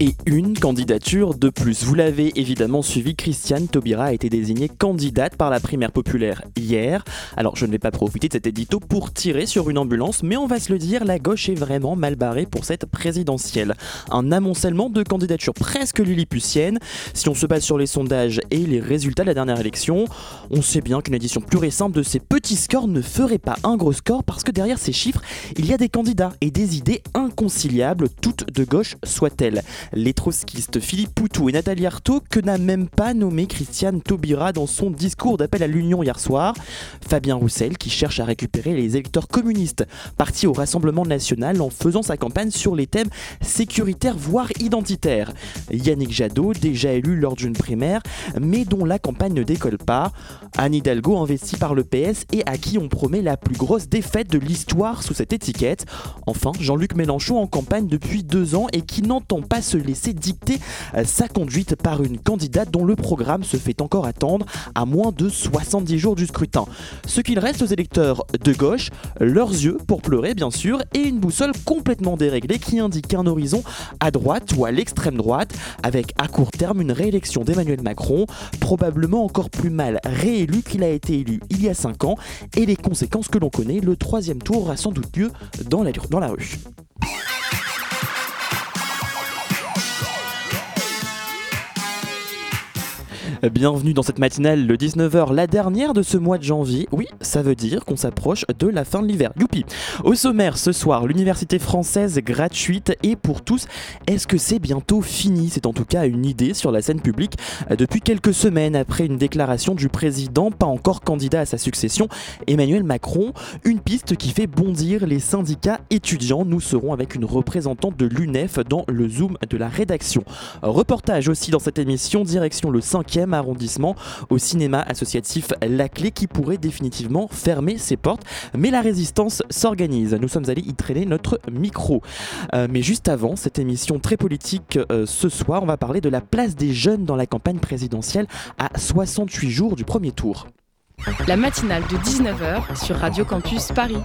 et une candidature de plus. Vous l'avez évidemment suivi, Christiane Taubira a été désignée candidate par la primaire populaire hier. Alors je ne vais pas profiter de cet édito pour tirer sur une ambulance, mais on va se le dire, la gauche est vraiment mal barrée pour cette présidentielle. Un amoncellement de candidatures presque lilliputiennes. Si on se base sur les sondages et les résultats de la dernière élection, on sait bien qu'une édition plus récente de ces petits scores ne ferait pas un gros score parce que derrière ces chiffres, il y a des candidats et des idées inconciliables, toutes de gauche soient-elles les trotskistes Philippe Poutou et Nathalie Arthaud, que n'a même pas nommé Christiane Taubira dans son discours d'appel à l'Union hier soir. Fabien Roussel, qui cherche à récupérer les électeurs communistes, parti au Rassemblement national en faisant sa campagne sur les thèmes sécuritaires voire identitaires. Yannick Jadot, déjà élu lors d'une primaire, mais dont la campagne ne décolle pas. Anne Hidalgo, investie par le PS et à qui on promet la plus grosse défaite de l'histoire sous cette étiquette. Enfin, Jean-Luc Mélenchon en campagne depuis deux ans et qui n'entend pas se laisser dicter euh, sa conduite par une candidate dont le programme se fait encore attendre à moins de 70 jours du scrutin. Ce qu'il reste aux électeurs de gauche, leurs yeux pour pleurer bien sûr, et une boussole complètement déréglée qui indique un horizon à droite ou à l'extrême droite, avec à court terme une réélection d'Emmanuel Macron, probablement encore plus mal réélu qu'il a été élu il y a 5 ans, et les conséquences que l'on connaît, le troisième tour aura sans doute lieu dans la, dans la rue. Bienvenue dans cette matinale, le 19h, la dernière de ce mois de janvier. Oui, ça veut dire qu'on s'approche de la fin de l'hiver. Youpi Au sommaire, ce soir, l'université française gratuite et pour tous. Est-ce que c'est bientôt fini? C'est en tout cas une idée sur la scène publique depuis quelques semaines après une déclaration du président, pas encore candidat à sa succession, Emmanuel Macron. Une piste qui fait bondir les syndicats étudiants. Nous serons avec une représentante de l'UNEF dans le Zoom de la rédaction. Reportage aussi dans cette émission, direction le 5e arrondissement au cinéma associatif La Clé qui pourrait définitivement fermer ses portes. Mais la résistance s'organise. Nous sommes allés y traîner notre micro. Euh, mais juste avant, cette émission très politique euh, ce soir, on va parler de la place des jeunes dans la campagne présidentielle à 68 jours du premier tour. La matinale de 19h sur Radio Campus Paris.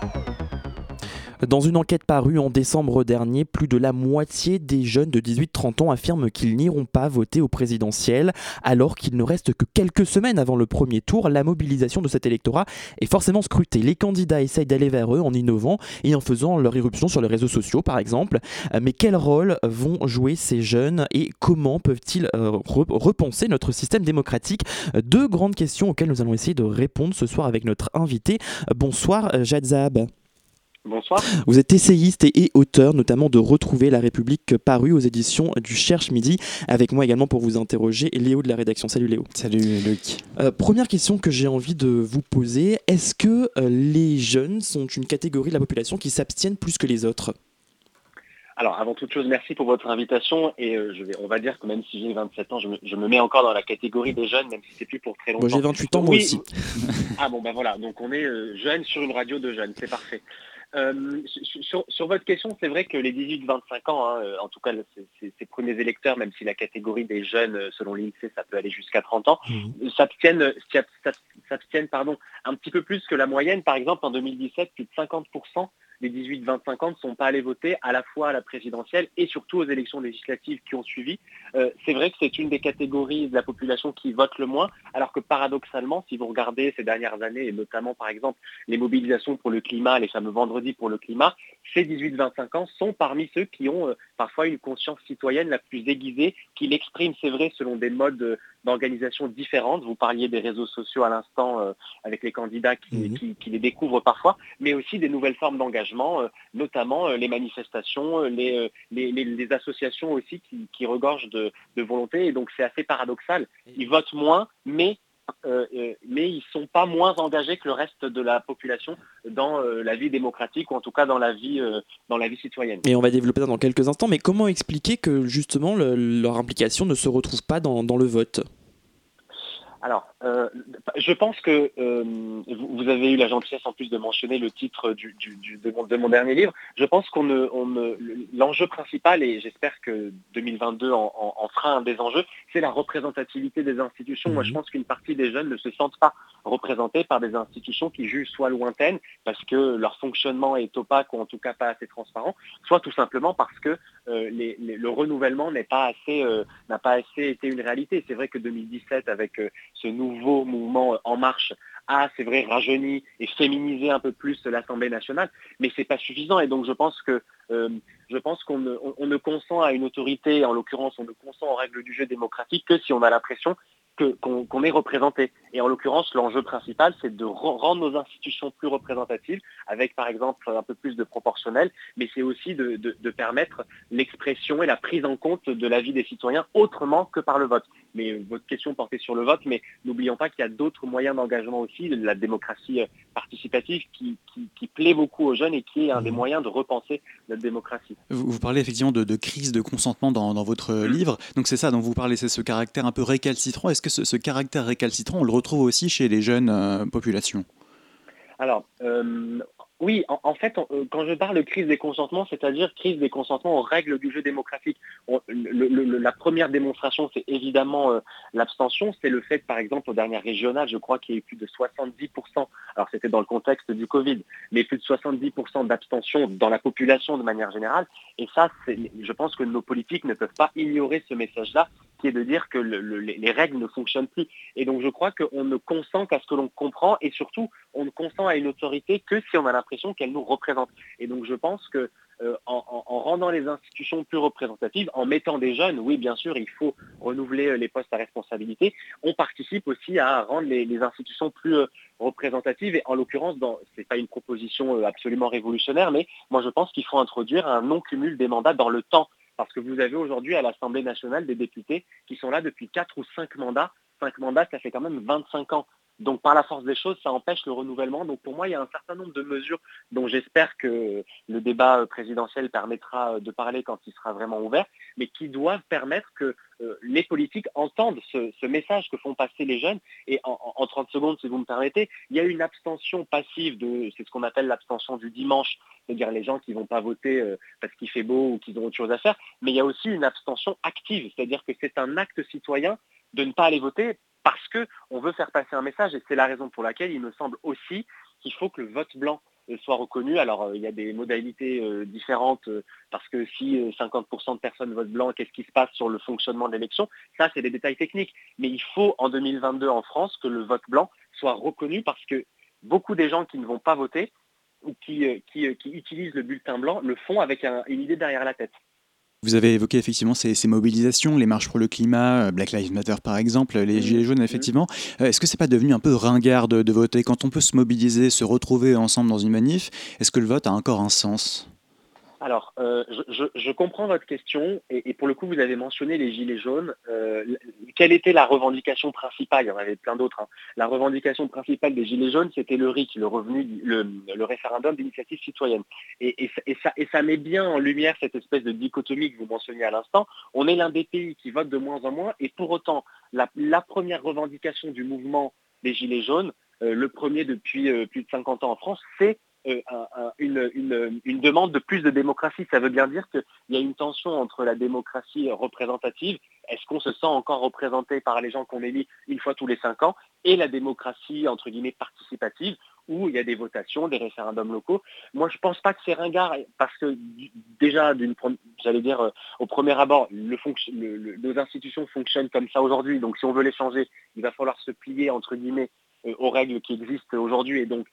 Dans une enquête parue en décembre dernier, plus de la moitié des jeunes de 18-30 ans affirment qu'ils n'iront pas voter au présidentiel, alors qu'il ne reste que quelques semaines avant le premier tour. La mobilisation de cet électorat est forcément scrutée. Les candidats essayent d'aller vers eux en innovant et en faisant leur irruption sur les réseaux sociaux, par exemple. Mais quel rôle vont jouer ces jeunes et comment peuvent-ils euh, repenser notre système démocratique? Deux grandes questions auxquelles nous allons essayer de répondre ce soir avec notre invité. Bonsoir, Jadzab. Bonsoir. Vous êtes essayiste et, auteur notamment de Retrouver la République paru aux éditions du Cherche Midi. Avec moi également pour vous interroger, Léo de la rédaction. Salut Léo. Salut Luc. Euh, première question que j'ai envie de vous poser. Est-ce que euh, les jeunes sont une catégorie de la population qui s'abstiennent plus que les autres? Alors, avant toute chose, merci pour votre invitation. Et euh, je vais, on va dire que même si j'ai 27 ans, je me, mets encore dans la catégorie des jeunes, même si c'est plus pour très longtemps. j'ai 28 ans, moi aussi. ah bon, ben voilà. Donc, on est jeunes sur une radio de jeunes. C'est parfait. Euh, sur, votre question, c'est vrai que les 18-25 ans, hein, euh, en tout cas ces premiers électeurs, même si la catégorie des jeunes, euh, selon l'INSEE, ça peut aller jusqu'à 30 ans, mmh. s'abstiennent, un petit peu plus que la moyenne. Par exemple, en 2017, plus de 50% les 18-25 ans ne sont pas allés voter à la fois à la présidentielle et surtout aux élections législatives qui ont suivi. Euh, c'est vrai que c'est une des catégories de la population qui vote le moins, alors que paradoxalement, si vous regardez ces dernières années, et notamment par exemple les mobilisations pour le climat, les fameux vendredis pour le climat, ces 18-25 ans sont parmi ceux qui ont euh, parfois une conscience citoyenne la plus aiguisée, qui l'expriment, c'est vrai, selon des modes euh, d'organisation différentes. Vous parliez des réseaux sociaux à l'instant avec les candidats mhm. qui, les découvrent parfois, mais aussi des nouvelles formes d'engagement, notamment les manifestations, les, les, associations aussi qui, regorgent de, de volonté. Et donc c'est assez paradoxal. Ils votent moins, mais euh, euh, mais ils ne sont pas moins engagés que le reste de la population dans euh, la vie démocratique ou en tout cas dans la vie, dans la vie citoyenne. Et on va développer ça dans quelques instants, mais comment expliquer que justement leur implication ne se retrouve pas dans, le vote? Alors, euh, je pense que euh, vous avez eu la gentillesse en plus de mentionner le titre de, mon, dernier livre. Je pense qu'on l'enjeu principal, et j'espère que 2022 en, fera un des enjeux, c'est la représentativité des institutions. Moi, je mhm. pense qu'une partie des jeunes ne se sentent pas représentés par des institutions qui jugent soit lointaines parce que leur fonctionnement est opaque ou en tout cas pas assez transparent, soit tout simplement parce que euh, le renouvellement n'a pas assez, pas assez été une réalité. C'est vrai que 2017 avec ce nouveau mouvement En Marche a, c'est vrai, rajeuni et féminisé un peu plus l'Assemblée nationale, mais ce n'est pas suffisant. Et donc je pense que euh, qu'on ne, consent à une autorité, en l'occurrence on ne consent aux règles du jeu démocratique que si on a l'impression qu'on est représenté. Et en l'occurrence, l'enjeu principal, c'est de rendre nos institutions plus représentatives, avec par exemple un peu plus de proportionnel, mais c'est aussi de, permettre l'expression et la prise en compte de la vie des citoyens autrement que par le vote. Mais euh, votre question portait sur le vote, mais n'oublions pas qu'il y a d'autres moyens d'engagement aussi, la démocratie euh, participative qui, plaît beaucoup aux jeunes et qui est un des mmh. moyens de repenser notre démocratie. Vous, parlez effectivement de, crise de consentement dans, votre mmh. livre, donc c'est ça dont vous parlez, c'est ce caractère un peu récalcitrant. Est-ce que ce, caractère récalcitrant, on le retrouve aussi chez les jeunes euh, populations? Alors, euh, oui, en, fait, euh, quand je parle de crise des consentements, c'est-à-dire crise des consentements aux règles du jeu démocratique, la première démonstration, c'est évidemment euh, l'abstention. C'est le fait, par exemple, aux dernières régionales, je crois qu'il y a eu plus de 70%, alors c'était dans le contexte du Covid, mais plus de 70% d'abstention dans la population de manière générale. Et ça, je pense que nos politiques ne peuvent pas ignorer ce message-là, qui est de dire que les règles ne fonctionnent plus. Et donc, je crois qu'on ne consent qu'à ce que l'on comprend, et surtout, on ne consent à une autorité que si on a qu'elle nous représente. Et donc je pense que euh, en, rendant les institutions plus représentatives, en mettant des jeunes, oui bien sûr, il faut renouveler euh, les postes à responsabilité, on participe aussi à rendre les, institutions plus euh, représentatives. Et en l'occurrence, ce n'est pas une proposition absolument révolutionnaire, mais moi je pense qu'il faut introduire un non-cumul des mandats dans le temps. Parce que vous avez aujourd'hui à l'Assemblée nationale des députés qui sont là depuis 4 ou 5 mandats. 5 mandats, ça fait quand même 25 ans. Donc par la force des choses, ça empêche le renouvellement. Donc pour moi, il y a un certain nombre de mesures dont j'espère que le débat présidentiel permettra de parler quand il sera vraiment ouvert, mais qui doivent permettre que euh, les politiques entendent ce, message que font passer les jeunes. Et en, 30 secondes, si vous me permettez, il y a une abstention passive de, c'est ce qu'on appelle l'abstention du dimanche, c'est-à-dire les gens qui ne vont pas voter euh, parce qu'il fait beau ou qu'ils ont autre chose à faire, mais il y a aussi une abstention active, c'est-à-dire que c'est un acte citoyen de ne pas aller voter parce qu'on veut faire passer un message et c'est la raison pour laquelle il me semble aussi qu'il faut que le vote blanc euh, soit reconnu. Alors euh, il y a des modalités euh, différentes parce que si 50% de personnes votent blanc, qu'est-ce qui se passe sur le fonctionnement de l'élection? Ça, c'est des détails techniques. Mais il faut en 2022 en France que le vote blanc soit reconnu parce que beaucoup des gens qui ne vont pas voter ou qui, utilisent le bulletin blanc le font avec une idée derrière la tête. Vous avez évoqué effectivement ces, mobilisations, les marches pour le climat, euh, Black Lives Matter par exemple, les mmh. Gilets jaunes mmh. effectivement. Euh, est-ce que c'est pas devenu un peu ringard de, voter? Quand on peut se mobiliser, se retrouver ensemble dans une manif Est-ce que le vote a encore un sens? Alors, euh, je, comprends votre question et, pour le coup, vous avez mentionné les gilets jaunes. Euh, quelle était la revendication principale? Il y en avait plein d'autres. Hein. La revendication principale des gilets jaunes, c'était le RIC, le revenu, le, référendum d'initiative citoyenne. Et, ça, et, ça, met bien en lumière cette espèce de dichotomie que vous mentionniez à l'instant. On est l'un des pays qui vote de moins en moins et pour autant, la, première revendication du mouvement des gilets jaunes, euh, le premier depuis plus de 50 ans en France, c'est euh, une, demande de plus de démocratie. Ça veut bien dire qu'il y a une tension entre la démocratie représentative, est-ce qu'on se sent encore représenté par les gens qu'on élit une fois tous les cinq ans, et la démocratie, entre guillemets, participative, où il y a des votations, des référendums locaux. Moi, je ne pense pas que c'est ringard, parce que déjà, j'allais dire, euh, au premier abord, nos institutions fonctionnent comme ça aujourd'hui, donc si on veut les changer, il va falloir se plier, entre guillemets, euh, aux règles qui existent aujourd'hui, et donc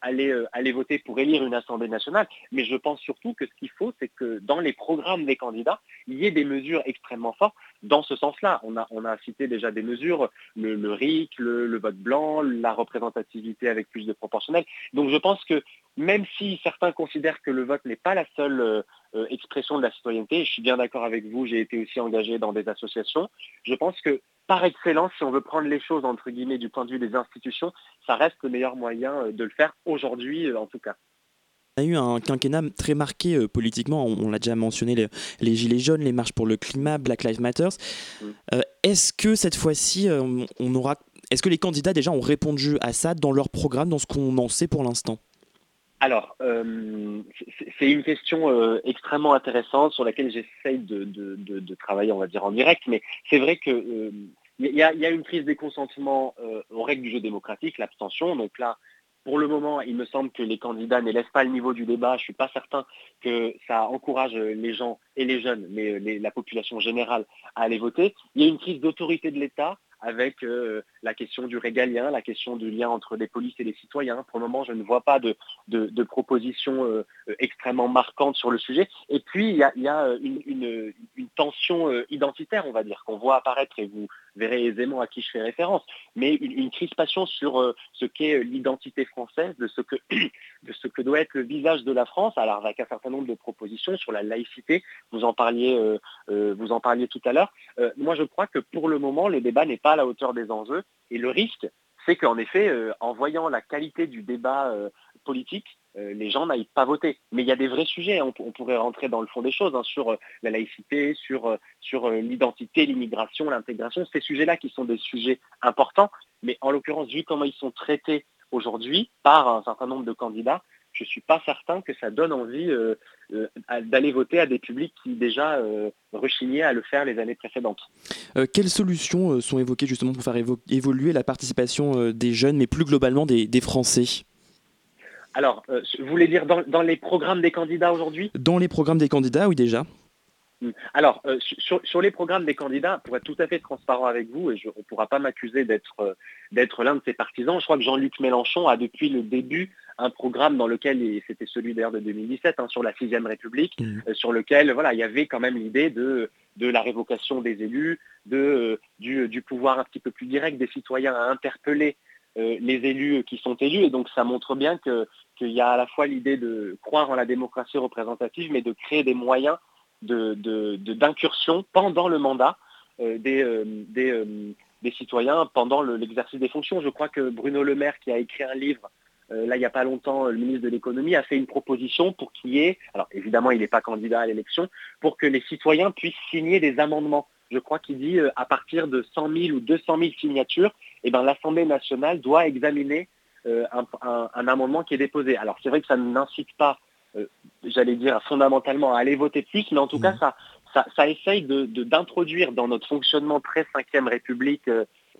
aller, euh, aller voter pour élire une Assemblée nationale. Mais je pense surtout que ce qu'il faut, c'est que dans les programmes des candidats, il y ait des mesures extrêmement fortes dans ce sens-là. On a, on a cité déjà des mesures, le, RIC, le, vote blanc, la représentativité avec plus de proportionnel. Donc je pense que même si certains considèrent que le vote n'est pas la seule euh, expression de la citoyenneté, je suis bien d'accord avec vous, j'ai été aussi engagé dans des associations, je pense que par excellence, si on veut prendre les choses entre guillemets du point de vue des institutions, ça reste le meilleur moyen euh, de le faire aujourd'hui euh, en tout cas. On a eu un quinquennat très marqué euh, politiquement, on, l'a déjà mentionné, les, Gilets jaunes, les marches pour le climat, Black Lives Matter. Mm. Est-ce que cette fois-ci, on aura Est-ce que les candidats déjà ont répondu à ça dans leur programme, dans ce qu'on en sait pour l'instant? Alors, c'est une question extrêmement intéressante sur laquelle j'essaye de, travailler, on va dire, en direct, mais c'est vrai que il y, a une crise des consentements aux règles du jeu démocratique, l'abstention. Donc là, pour le moment, il me semble que les candidats n'élèvent pas le niveau du débat. Je ne suis pas certain que ça encourage les gens et les jeunes, mais la population générale à aller voter. Il y a une crise d'autorité de l'État avec euh, la question du régalien, la question du lien entre les polices et les citoyens. Pour le moment, je ne vois pas de, propositions euh, extrêmement marquantes sur le sujet. Et puis, il y a, une, tension euh, identitaire, on va dire, qu'on voit apparaître, et vous verrez aisément à qui je fais référence, mais une, crispation sur ce qu'est l'identité française, de ce, que, de ce que doit être le visage de la France, alors avec un certain nombre de propositions sur la laïcité, vous en parliez, vous en parliez tout à l'heure. moi, je crois que pour le moment, le débat n'est pas à la hauteur des enjeux. Et le risque, c'est qu'en effet, euh, en voyant la qualité du débat euh, politique, euh, les gens n'aillent pas voter. Mais il y a des vrais sujets, hein. on, pourrait rentrer dans le fond des choses, hein, sur la laïcité, sur, sur l'identité, l'immigration, l'intégration, ces sujets-là qui sont des sujets importants, mais en l'occurrence, vu comment ils sont traités aujourd'hui par un certain nombre de candidats, je ne suis pas certain que ça donne envie euh, euh, d'aller voter à des publics qui déjà euh, rechignaient à le faire les années précédentes. quelles solutions sont évoquées justement pour faire évoluer la participation des jeunes, mais plus globalement des, Français? Alors, vous voulez dire dans, les programmes des candidats aujourd'hui? Dans les programmes des candidats, oui déjà. Hmm. Alors, sur, les programmes des candidats, pour être tout à fait transparent avec vous, et on ne pourra pas m'accuser d'être l'un de ses partisans, je crois que Jean-Luc Mélenchon a depuis le début un programme dans lequel, et c'était celui d'ailleurs de 2017, hein, sur la sixième République, mmh. euh, sur lequel voilà, il y avait quand même l'idée de, de la révocation des élus, de, euh, du, pouvoir un petit peu plus direct des citoyens à interpeller euh, les élus qui sont élus. Et donc ça montre bien qu'il y a à la fois l'idée de croire en la démocratie représentative, mais de créer des moyens d'incursion de, pendant le mandat des, des, citoyens, pendant l'exercice des fonctions. Je crois que Bruno Le Maire, qui a écrit un livre là, il n'y a pas longtemps, le ministre de l'économie a fait une proposition pour qu'il y ait, alors évidemment, il n'est pas candidat à l'élection, pour que les citoyens puissent signer des amendements. Je crois qu'il dit euh, à partir de 100 000 ou 200 000 signatures, eh ben, l'Assemblée nationale doit examiner euh, un, amendement qui est déposé. Alors c'est vrai que ça n'incite pas, j'allais dire fondamentalement, à aller voter plus, mais en tout cas, mmh. Ça, essaye d'introduire dans notre fonctionnement très 5 République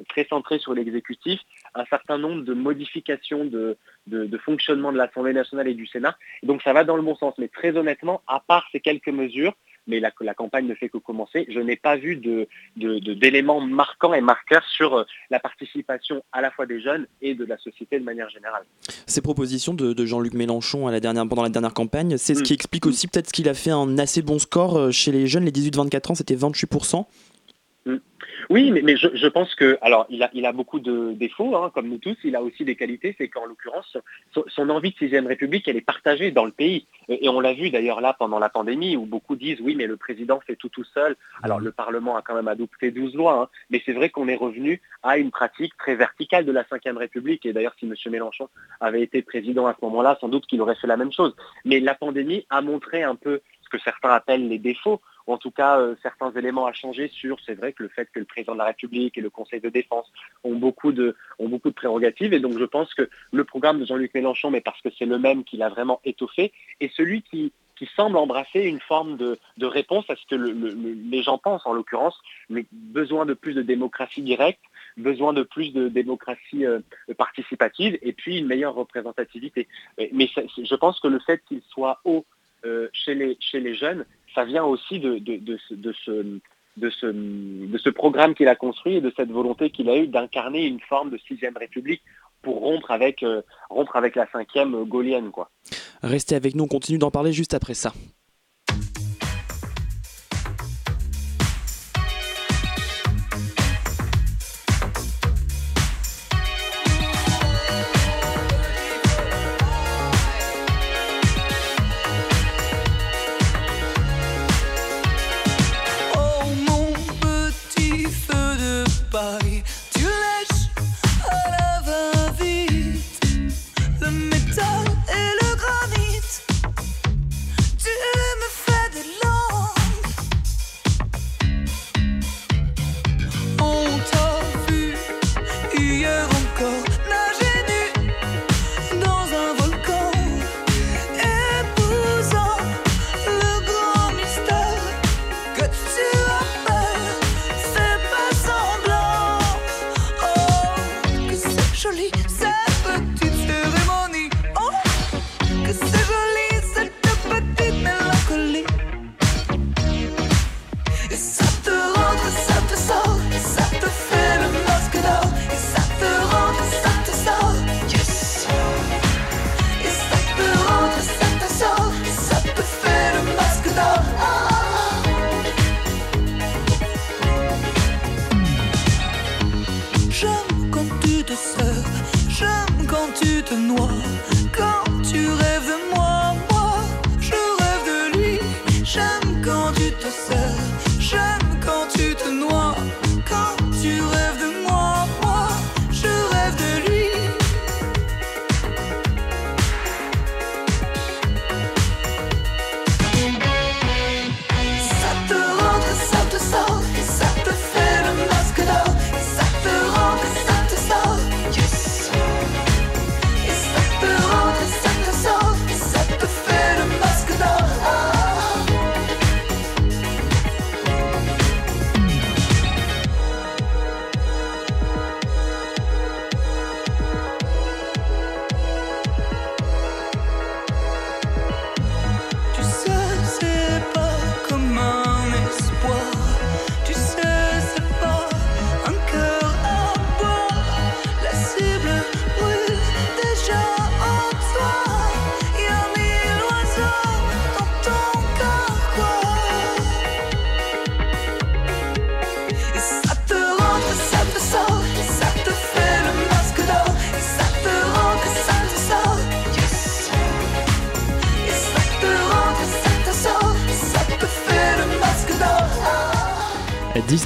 très centré sur l'exécutif, un certain nombre de modifications de, de, fonctionnement de l'Assemblée nationale et du Sénat. donc ça va dans le bon sens. Mais très honnêtement, à part ces quelques mesures, mais la, la campagne ne fait que commencer, je n'ai pas vu d'éléments de, marquants et marqueurs sur euh, la participation à la fois des jeunes et de la société de manière générale. Ces propositions de, Jean-Luc Mélenchon à la dernière, pendant la dernière campagne, c'est ce qui mm. explique aussi peut-être qu'il a fait un assez bon score euh, chez les jeunes, les 18-24 ans, c'était 28%. Oui, mais, je, pense que, alors, il a, il a beaucoup de défauts, hein, comme nous tous. Il a aussi des qualités, c'est qu'en l'occurrence, son, envie de sixième République, elle est partagée dans le pays. Et, on l'a vu d'ailleurs là pendant la pandémie, où beaucoup disent oui, mais le président fait tout tout seul. Alors le Parlement a quand même adopté 12 lois, hein, mais c'est vrai qu'on est revenu à une pratique très verticale de la cinquième République. Et d'ailleurs, si M. Mélenchon avait été président à ce moment-là, sans doute qu'il aurait fait la même chose. Mais la pandémie a montré un peu ce que certains appellent les défauts en tout cas euh, certains éléments à changer sur, c'est vrai que le fait que le président de la République et le Conseil de défense ont beaucoup de, ont beaucoup de prérogatives. Et donc je pense que le programme de Jean-Luc Mélenchon, mais parce que c'est le même qu'il a vraiment étoffé, est celui qui, qui semble embrasser une forme de, réponse à ce que les gens pensent, en l'occurrence, mais besoin de plus de démocratie directe, besoin de plus de démocratie euh, participative et puis une meilleure représentativité. Mais je pense que le fait qu'il soit haut euh, chez, les, chez les jeunes, ça vient aussi de, ce, de, ce, de ce programme qu'il a construit et de cette volonté qu'il a eue d'incarner une forme de sixième république pour rompre avec, euh, rompre avec la cinquième gaulienne. Quoi. Restez avec nous, on continue d'en parler juste après ça.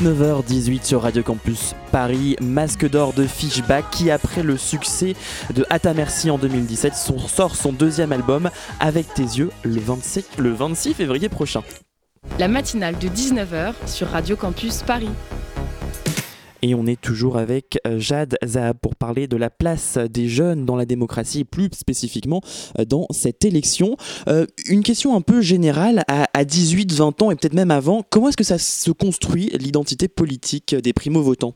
19h18 sur Radio Campus Paris, masque d'or de Fishback qui après le succès de Ata Merci en 2017 sort son deuxième album Avec tes yeux le 26 février prochain. La matinale de 19h sur Radio Campus Paris. Et on est toujours avec euh, Jade Zahab pour parler de la place des jeunes dans la démocratie, plus spécifiquement euh, dans cette élection. Euh, une question un peu générale, à 18-20 ans et peut-être même avant, comment est-ce que ça se construit l'identité politique des primo-votants?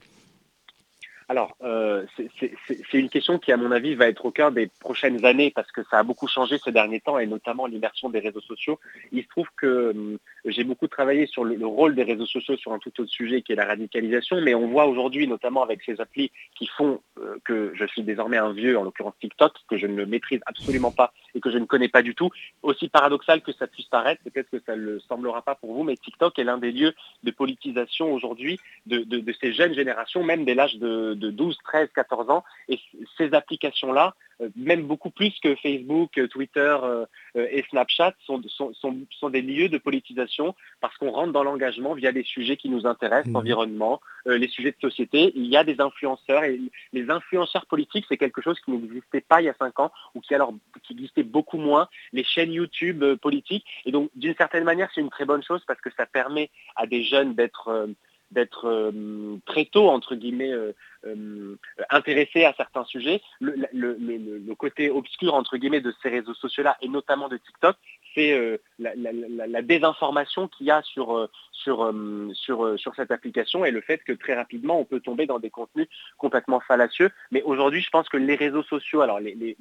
Alors, euh, c'est une question qui, à mon avis, va être au cœur des prochaines années parce que ça a beaucoup changé ces derniers temps et notamment l'immersion des réseaux sociaux. Il se trouve que hum, j'ai beaucoup travaillé sur le, rôle des réseaux sociaux sur un tout autre sujet qui est la radicalisation, mais on voit aujourd'hui, notamment avec ces applis qui font euh, que je suis désormais un vieux, en l'occurrence TikTok, que je ne maîtrise absolument pas et que je ne connais pas du tout. Aussi paradoxal que ça puisse paraître, peut-être que ça ne le semblera pas pour vous, mais TikTok est l'un des lieux de politisation aujourd'hui de, ces jeunes générations, même dès l'âge de, de 12, 13, 14 ans. Et ces applications-là, euh, même beaucoup plus que Facebook, euh, Twitter euh, et Snapchat, sont, sont, des lieux de politisation parce qu'on rentre dans l'engagement via des sujets qui nous intéressent, mmh. l'environnement, les sujets de société. Il y a des influenceurs et les influenceurs politiques, c'est quelque chose qui n'existait pas il y a cinq ans ou qui alors qui existait beaucoup moins. Les chaînes YouTube politiques. Et donc, d'une certaine manière, c'est une très bonne chose parce que ça permet à des jeunes d'être d'être euh, très tôt, entre guillemets, euh, euh, intéressé à certains sujets. Le, côté obscur, entre guillemets, de ces réseaux sociaux-là, et notamment de TikTok, c'est la, désinformation qu'il y a sur, sur, sur, sur cette application et le fait que très rapidement, on peut tomber dans des contenus complètement fallacieux. Mais aujourd'hui, je pense que les réseaux sociaux, alors les,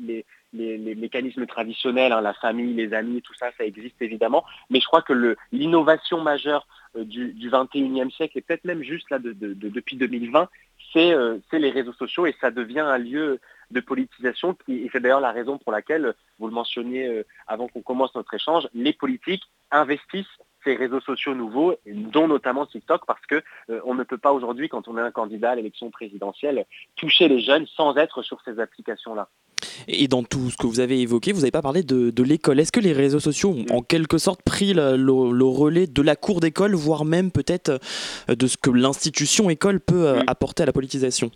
les, mécanismes traditionnels, hein, la famille, les amis, tout ça, ça existe évidemment, mais je crois que l'innovation majeure euh, du, du 21e siècle et peut-être même juste là de, depuis 2020, euh, c'est les réseaux sociaux et ça devient un lieu de politisation qui, et c'est d'ailleurs la raison pour laquelle, vous le mentionniez euh, avant qu'on commence notre échange, les politiques investissent ces réseaux sociaux nouveaux, dont notamment TikTok, parce que on ne peut pas aujourd'hui, quand on est un candidat à l'élection présidentielle, toucher les jeunes sans être sur ces applications-là. Et dans tout ce que vous avez évoqué, vous n'avez pas parlé de, l'école. Est-ce que les réseaux sociaux ont en quelque sorte pris le, relais de la cour d'école, voire même peut-être euh, de ce que l'institution école peut euh, apporter à la politisation?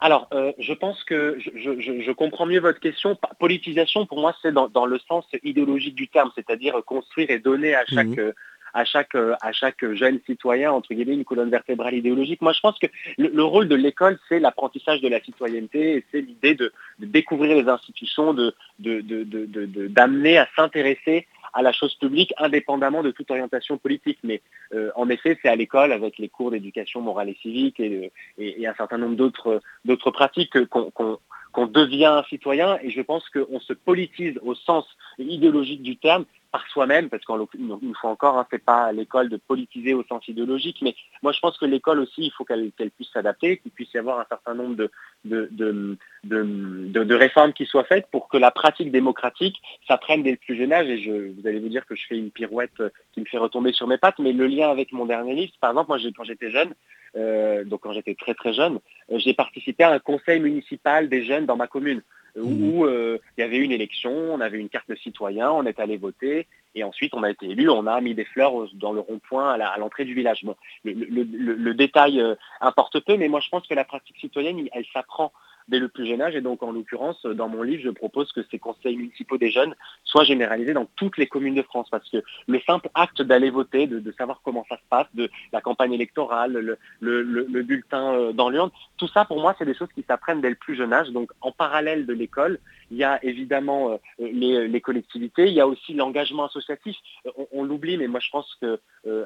Alors, euh, je pense que je, comprends mieux votre question. Politisation, pour moi, c'est dans, le sens idéologique du terme, c'est-à-dire construire et donner à chaque, mmh à chaque, euh, à chaque jeune citoyen, entre guillemets, une colonne vertébrale idéologique. Moi, je pense que le, rôle de l'école, c'est l'apprentissage de la citoyenneté et c'est l'idée de, découvrir les institutions, de, d'amener à s'intéresser à la chose publique indépendamment de toute orientation politique. Mais euh, en effet, c'est à l'école, avec les cours d'éducation morale et civique et, et, un certain nombre d'autres, pratiques qu'on, devient citoyen et je pense qu'on se politise au sens idéologique du terme soi-même, parce qu'une fois encore, hein, c'est pas l'école de politiser au sens idéologique, mais moi je pense que l'école aussi, il faut qu'elle puisse s'adapter, qu'il puisse y avoir un certain nombre de, réformes qui soient faites pour que la pratique démocratique s'apprenne dès le plus jeune âge. Et je, vous allez vous dire que je fais une pirouette qui me fait retomber sur mes pattes, mais le lien avec mon dernier livre, par exemple, moi quand j'étais jeune, euh, donc quand j'étais très très jeune, euh, j'ai participé à un conseil municipal des jeunes dans ma commune où mmh. euh, il y avait une élection, on avait une carte de citoyen, on est allé voter, et ensuite on a été élu, on a mis des fleurs dans le rond-point à l'entrée du village. le, détail importe peu, mais moi je pense que la pratique citoyenne, elle s'apprend dès le plus jeune âge. Et donc, en l'occurrence, dans mon livre, je propose que ces conseils municipaux des jeunes soient généralisés dans toutes les communes de France. Parce que le simple acte d'aller voter, de, savoir comment ça se passe, de la campagne électorale, le, bulletin euh, dans l'urne, tout ça, pour moi, c'est des choses qui s'apprennent dès le plus jeune âge. Donc, en parallèle de l'école, il y a évidemment euh, les, collectivités, il y a aussi l'engagement associatif. Euh, on, l'oublie, mais moi, je pense que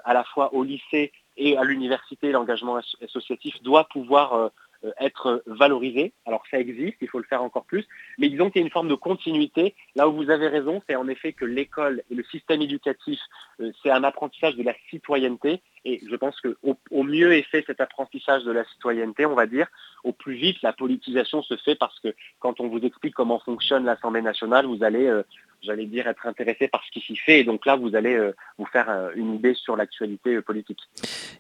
à la fois au lycée et à l'université, l'engagement associatif doit pouvoir être valorisé. Alors ça existe, il faut le faire encore plus, mais disons qu'il y a une forme de continuité. Là où vous avez raison, c'est en effet que l'école et le système éducatif, euh, c'est un apprentissage de la citoyenneté, et je pense qu'au au mieux est fait cet apprentissage de la citoyenneté, on va dire, au plus vite la politisation se fait parce que quand on vous explique comment fonctionne l'Assemblée nationale, vous allez euh, j'allais dire, être intéressé par ce qui s'y fait. Et donc là, vous allez euh, vous faire euh, une idée sur l'actualité euh, politique.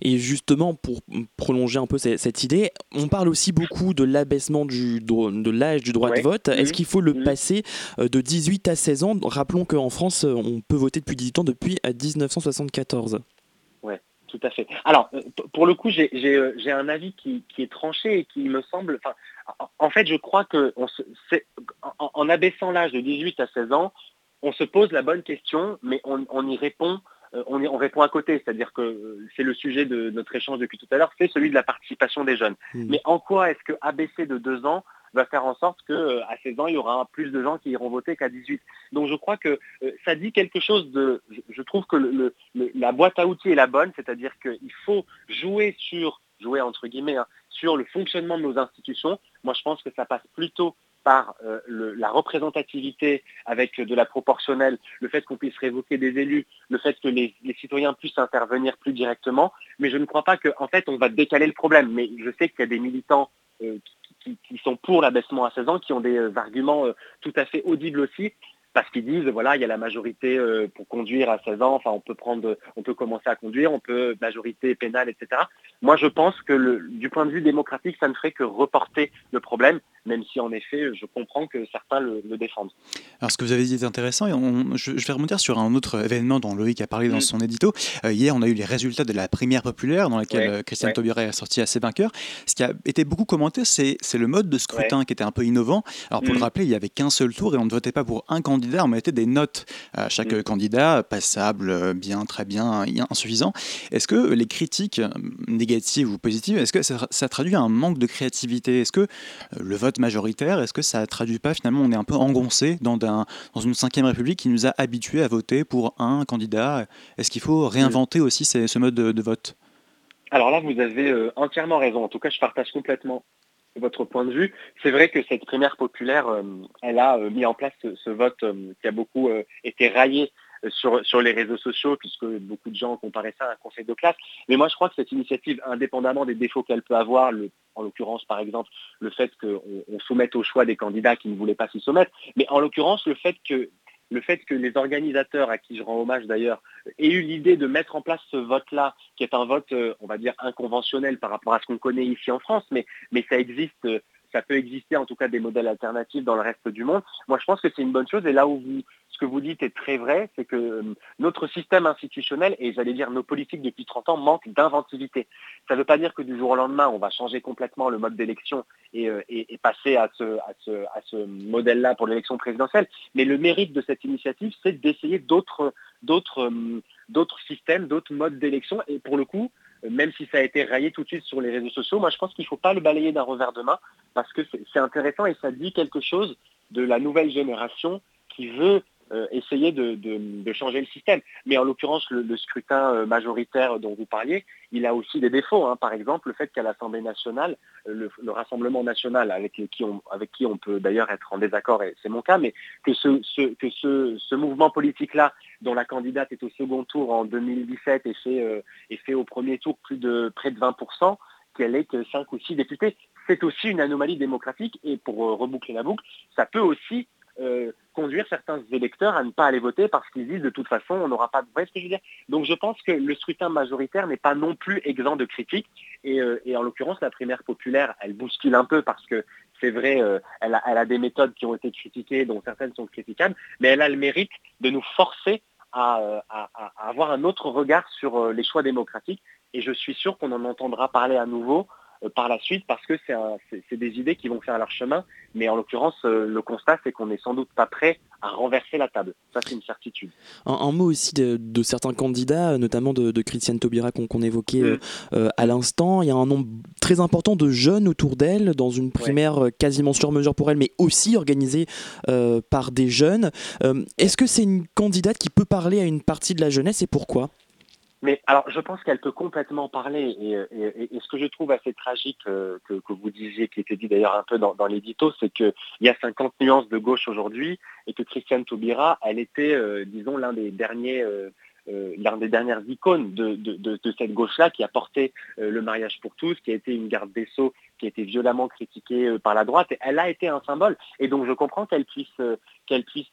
Et justement, pour prolonger un peu cette, idée, on parle aussi beaucoup de l'abaissement de l'âge du droit de vote. Est-ce qu'il faut le passer de 18 à 16 ans? Rappelons qu'en France, on peut voter depuis 18 ans depuis 1974. Ouais. tout à fait. Alors, pour le coup, j'ai un avis qui, est tranché et qui me semble... En fait, je crois que en, abaissant l'âge de 18 à 16 ans, on se pose la bonne question, mais on, y répond on, répond à côté, c'est-à-dire que c'est le sujet de notre échange depuis tout à l'heure, c'est celui de la participation des jeunes. Mmh. Mais en quoi est-ce que abaisser de deux ans va faire en sorte qu'à euh, 16 ans, il y aura plus de gens qui iront voter qu'à 18. Donc je crois que euh, ça dit quelque chose de... Je trouve que la boîte à outils est la bonne, c'est-à-dire qu'il faut jouer sur, jouer entre guillemets, hein, sur le fonctionnement de nos institutions. Moi, je pense que ça passe plutôt par euh, la représentativité avec de la proportionnelle, le fait qu'on puisse révoquer des élus, le fait que les, citoyens puissent intervenir plus directement. Mais je ne crois pas qu'en fait, on va décaler le problème. Mais je sais qu'il y a des militants qui, sont pour l'abaissement à 16 ans, qui ont des euh, arguments euh, tout à fait audibles aussi, parce qu'ils disent voilà il y a la majorité euh, pour conduire à 16 ans, enfin on peut prendre, on peut commencer à conduire, on peut majorité pénale, etc. Moi je pense que du point de vue démocratique, ça ne ferait que reporter le problème, même si en effet je comprends que certains le, défendent. Alors ce que vous avez dit est intéressant et je, vais remonter sur un autre événement dont Loïc a parlé dans mm. son édito. Euh, hier on a eu les résultats de la primaire populaire dans laquelle euh, Christiane ouais. a sorti assez vainqueur. Ce qui a été beaucoup commenté, c'est le mode de scrutin qui était un peu innovant. Alors pour le mm. rappeler, il n'y avait qu'un seul tour et on ne votait pas pour un candidat on mettait des notes à chaque mm. candidat, passable, bien, très bien, insuffisant. Est-ce que les critiques négatives ou positives, est-ce que ça, traduit un manque de créativité? Est-ce que euh, le vote majoritaire, est-ce que ça traduit pas finalement, on est un peu engoncé dans, dans une cinquième république qui nous a habitués à voter pour un candidat? Est-ce qu'il faut réinventer aussi ce mode de, vote? Alors là, vous avez euh, entièrement raison. En tout cas, je partage complètement votre point de vue. C'est vrai que cette primaire populaire, euh, elle a euh, mis en place ce, vote euh, qui a beaucoup été raillé sur, les réseaux sociaux, puisque beaucoup de gens comparaient ça à un conseil de classe. Mais moi, je crois que cette initiative, indépendamment des défauts qu'elle peut avoir, en l'occurrence, par exemple, le fait qu'on soumette au choix des candidats qui ne voulaient pas s'y soumettre, mais en l'occurrence, le fait que le fait que les organisateurs, à qui je rends hommage d'ailleurs, aient eu l'idée de mettre en place ce vote-là, qui est un vote, euh, on va dire, inconventionnel par rapport à ce qu'on connaît ici en France, mais, ça existe, euh, ça peut exister en tout cas des modèles alternatifs dans le reste du monde. Moi, je pense que c'est une bonne chose. Et là où vous, que vous dites est très vrai, c'est que euh, notre système institutionnel, et j'allais dire nos politiques depuis 30 ans, manquent d'inventivité. Ça ne veut pas dire que du jour au lendemain, on va changer complètement le mode d'élection et, euh, passer à ce, à ce modèle-là pour l'élection présidentielle. Mais le mérite de cette initiative, c'est d'essayer d'autres euh, d'autres systèmes, d'autres modes d'élection. Et pour le coup, même si ça a été raillé tout de suite sur les réseaux sociaux, moi je pense qu'il ne faut pas le balayer d'un revers de main parce que c'est intéressant et ça dit quelque chose de la nouvelle génération qui veut euh, essayer de, changer le système. Mais en l'occurrence, le, scrutin euh, majoritaire dont vous parliez, il a aussi des défauts. Hein. Par exemple, le fait qu'à l'Assemblée nationale, euh, le, Rassemblement national, avec qui on, avec qui on peut d'ailleurs être en désaccord, et c'est mon cas, mais que ce, que ce, mouvement politique-là, dont la candidate est au second tour en 2017 et fait, et fait au premier tour plus de près de 20%, qu'elle ait que 5 ou 6 députés, c'est aussi une anomalie démocratique et pour reboucler la boucle, ça peut aussi conduire certains électeurs à ne pas aller voter parce qu'ils disent de toute façon on n'aura pas de voix. ce que je veux dire Donc je pense que le scrutin majoritaire n'est pas non plus exempt de critiques et, euh, en l'occurrence la primaire populaire elle bouscule un peu parce que c'est vrai, euh, elle, a, des méthodes qui ont été critiquées, dont certaines sont critiquables, mais elle a le mérite de nous forcer à, avoir un autre regard sur les choix démocratiques et je suis sûr qu'on en entendra parler à nouveau euh, par la suite parce que c'est des idées qui vont faire leur chemin. Mais en l'occurrence, euh, le constat, c'est qu'on n'est sans doute pas prêt à renverser la table. Ça, c'est une certitude. Un, mot aussi de, certains candidats, notamment de, Christiane Taubira qu'on évoquait mm. euh, à l'instant. Il y a un nombre très important de jeunes autour d'elle, dans une primaire quasiment sur mesure pour elle, mais aussi organisée par des jeunes. Est-ce que c'est une candidate qui peut parler à une partie de la jeunesse et pourquoi? Mais alors, je pense qu'elle peut complètement parler. Et, ce que je trouve assez tragique euh, que, vous disiez, qui était dit d'ailleurs un peu dans, l'édito, c'est qu'il y a 50 nuances de gauche aujourd'hui et que Christiane Taubira, elle était, euh, disons, l'un des derniers euh, dernières icônes de, cette gauche-là qui a porté le mariage pour tous, qui a été une garde des Sceaux, qui a été violemment critiquée euh, par la droite. Elle a été un symbole. Et donc je comprends qu'elle puisse, qu'elle puisse,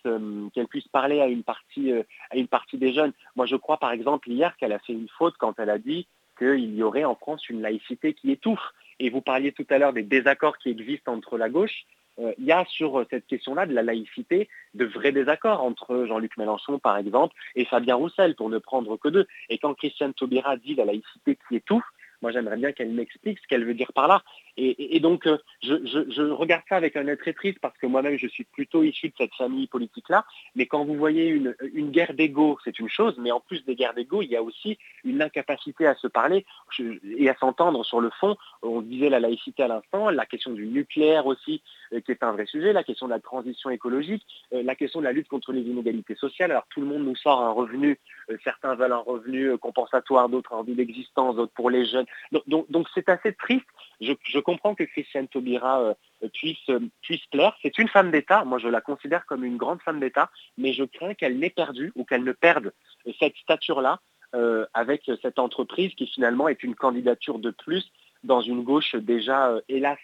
qu'elle puisse parler à une, partie, à une partie des jeunes. Moi je crois par exemple hier qu'elle a fait une faute quand elle a dit qu'il y aurait en France une laïcité qui étouffe. Et vous parliez tout à l'heure des désaccords qui existent entre la gauche. il y a sur cette question-là de la laïcité de vrais désaccords entre Jean-Luc Mélenchon, par exemple, et Fabien Roussel, pour ne prendre que deux. Et quand Christiane Taubira dit la laïcité qui étouffe, moi, j'aimerais bien qu'elle m'explique ce qu'elle veut dire par là. Et, donc, euh, je, regarde ça avec un œil très triste parce que moi-même, je suis plutôt issu de cette famille politique-là. Mais quand vous voyez une, guerre d'ego, c'est une chose, mais en plus des guerres d'ego, il y a aussi une incapacité à se parler et à s'entendre sur le fond. On disait la laïcité à l'instant, la question du nucléaire aussi, euh, qui est un vrai sujet, la question de la transition écologique, euh, la question de la lutte contre les inégalités sociales. Alors, tout le monde nous sort un revenu, certains veulent un revenu compensatoire, d'autres un revenu d'existence, d'autres pour les jeunes. Donc, c'est assez triste. Je, comprends que Christiane Taubira euh, puisse, euh, puisse plaire. C'est une femme d'État. Moi, je la considère comme une grande femme d'État, mais je crains qu'elle n'ait perdu ou qu'elle ne perde cette stature-là euh, avec cette entreprise qui finalement est une candidature de plus dans une gauche déjà, hélas,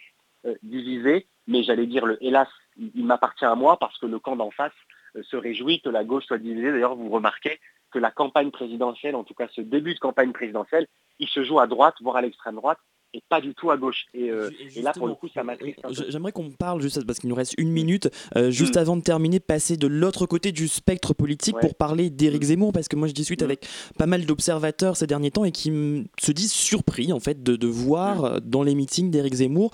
divisée. Mais j'allais dire, le hélas, il, m'appartient à moi parce que le camp d'en face se réjouit que la gauche soit divisée. D'ailleurs, vous remarquez que la campagne présidentielle, en tout cas ce début de campagne présidentielle, il se joue à droite, voire à l'extrême droite et pas du tout à gauche. Et, euh, là, pour le coup, ça m'attriste. J'aimerais qu'on parle juste parce qu'il nous reste une minute, euh, juste mm. avant de terminer, passer de l'autre côté du spectre politique pour parler d'Éric mm. Zemmour, parce que moi, je discute mm. avec pas mal d'observateurs ces derniers temps et qui se disent surpris en fait de, de voir euh, dans les meetings d'Éric Zemmour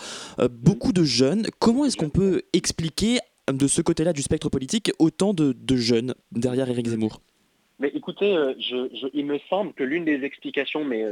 beaucoup de jeunes. Comment est-ce qu'on peut expliquer de ce côté-là du spectre politique autant de, de jeunes derrière Éric Zemmour? Mais écoutez, il me semble que l'une des explications, mais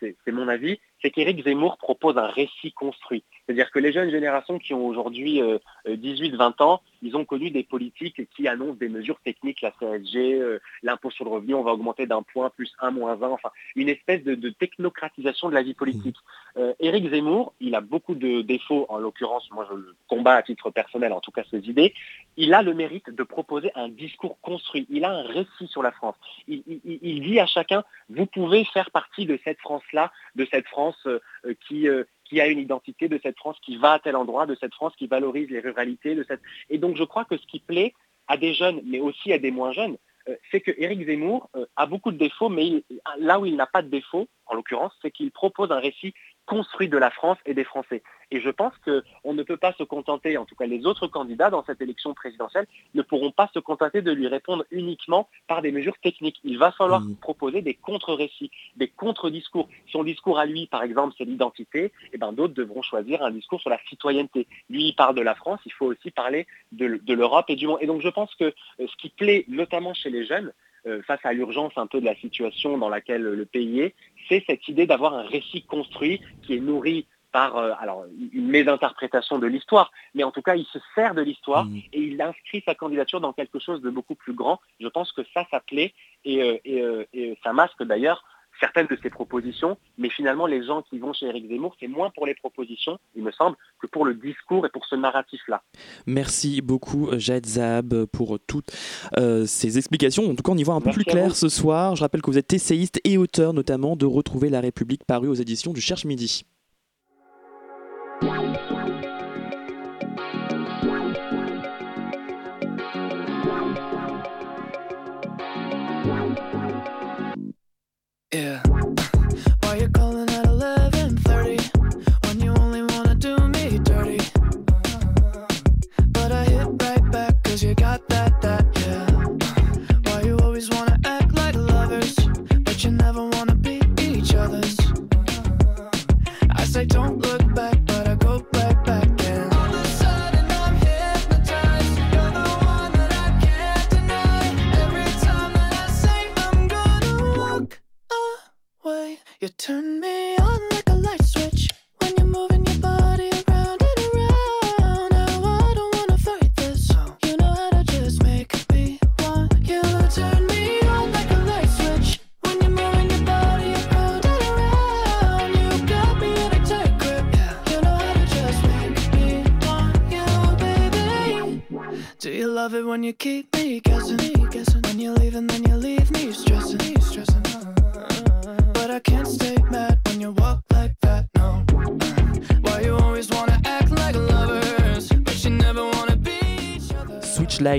c'est mon avis, c'est qu'Éric Zemmour propose un récit construit. C'est-à-dire que les jeunes générations qui ont aujourd'hui 18-20 euh, ans, ils ont connu des politiques qui annoncent des mesures techniques, la CSG, euh, l'impôt sur le revenu, on va augmenter d'un point plus un moins 20, enfin une espèce de, technocratisation de la vie politique. Mmh. Euh, Éric Zemmour, il a beaucoup de défauts, en l'occurrence, moi je le combats à titre personnel, en tout cas ses idées, il a le mérite de proposer un discours construit, il a un récit sur la France. Il, il dit à chacun, vous pouvez faire partie de cette France-là, de cette France euh, qui, euh, qui a une identité, de cette France qui va à tel endroit, de cette France qui valorise les ruralités. De cette... Et donc je crois que ce qui plaît à des jeunes, mais aussi à des moins jeunes, euh, c'est que Éric Zemmour a beaucoup de défauts, mais là où il n'a pas de défauts, en l'occurrence, c'est qu'il propose un récit construit de la France et des Français. Et je pense qu'on ne peut pas se contenter, en tout cas les autres candidats dans cette élection présidentielle ne pourront pas se contenter de lui répondre uniquement par des mesures techniques. Il va falloir mmh. proposer des contre-récits, des contre-discours. Son discours à lui, par exemple, c'est l'identité, et eh ben d'autres devront choisir un discours sur la citoyenneté. Lui, il parle de la France, il faut aussi parler de, de l'Europe et du monde. Et donc je pense que euh, ce qui plaît notamment chez les jeunes, euh, face à l'urgence un peu de la situation dans laquelle le pays est, c'est cette idée d'avoir un récit construit qui est nourri par euh, alors, une mésinterprétation de l'histoire, mais en tout cas, il se sert de l'histoire mmh. et il inscrit sa candidature dans quelque chose de beaucoup plus grand. Je pense que ça, ça plaît et, euh, et ça masque d'ailleurs certaines de ses propositions, mais finalement les gens qui vont chez Eric Zemmour, c'est moins pour les propositions, il me semble, que pour le discours et pour ce narratif-là. Merci beaucoup Jade Zab pour toutes euh, ces explications. En tout cas, on y voit un peu plus clair ce soir. Je rappelle que vous êtes essayiste et auteur notamment de Retrouver la République paru aux éditions du Cherche Midi.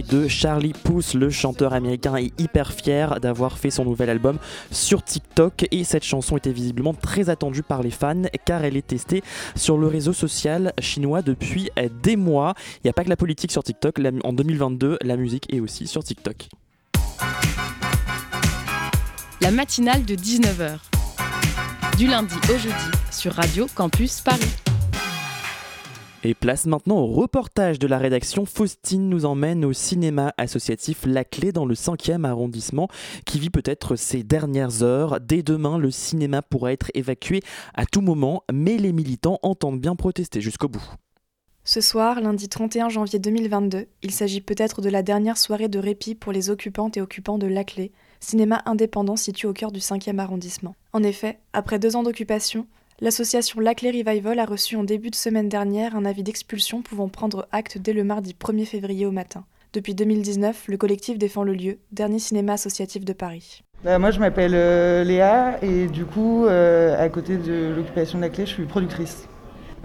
De Charlie Puth, le chanteur américain est hyper fier d'avoir fait son nouvel album sur TikTok et cette chanson était visiblement très attendue par les fans car elle est testée sur le réseau social chinois depuis des mois. Il n'y a pas que la politique sur TikTok, en 2022 la musique est aussi sur TikTok. La matinale de 19h. Du lundi au jeudi sur Radio Campus Paris. Et place maintenant au reportage de la rédaction. Faustine nous emmène au cinéma associatif La Clé dans le 5e arrondissement qui vit peut-être ses dernières heures. Dès demain, le cinéma pourra être évacué à tout moment, mais les militants entendent bien protester jusqu'au bout. Ce soir, lundi 31 janvier 2022, il s'agit peut-être de la dernière soirée de répit pour les occupantes et occupants de La Clé, cinéma indépendant situé au cœur du 5e arrondissement. En effet, après deux ans d'occupation, L'association Laclay Revival a reçu en début de semaine dernière un avis d'expulsion pouvant prendre acte dès le mardi 1er février au matin. Depuis 2019, le collectif défend le lieu, dernier cinéma associatif de Paris. Bah, moi je m'appelle euh, Léa et du coup euh, à côté de l'occupation de la clé je suis productrice.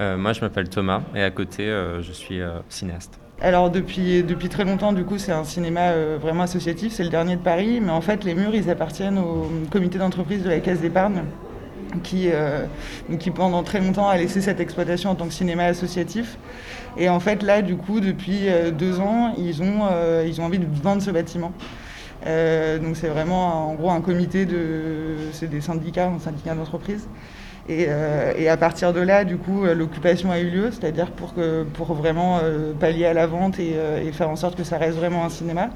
Euh, moi je m'appelle Thomas et à côté je suis cinéaste. Alors depuis, depuis très longtemps du coup c'est un cinéma vraiment associatif, c'est le dernier de Paris mais en fait les murs ils appartiennent au comité d'entreprise de la Caisse d'épargne qui, euh, qui pendant très longtemps a laissé cette exploitation en tant que cinéma associatif. Et en fait, là, du coup, depuis euh, deux ans, ils ont, euh, ils ont envie de vendre ce bâtiment. donc c'est vraiment en gros un comité de... C'est des syndicats, un syndicat d'entreprise. Euh, et, à partir de là, du coup, euh, l'occupation a eu lieu, c'est-à-dire pour, pour vraiment euh, pallier à la vente et, faire en sorte que ça reste vraiment un cinéma.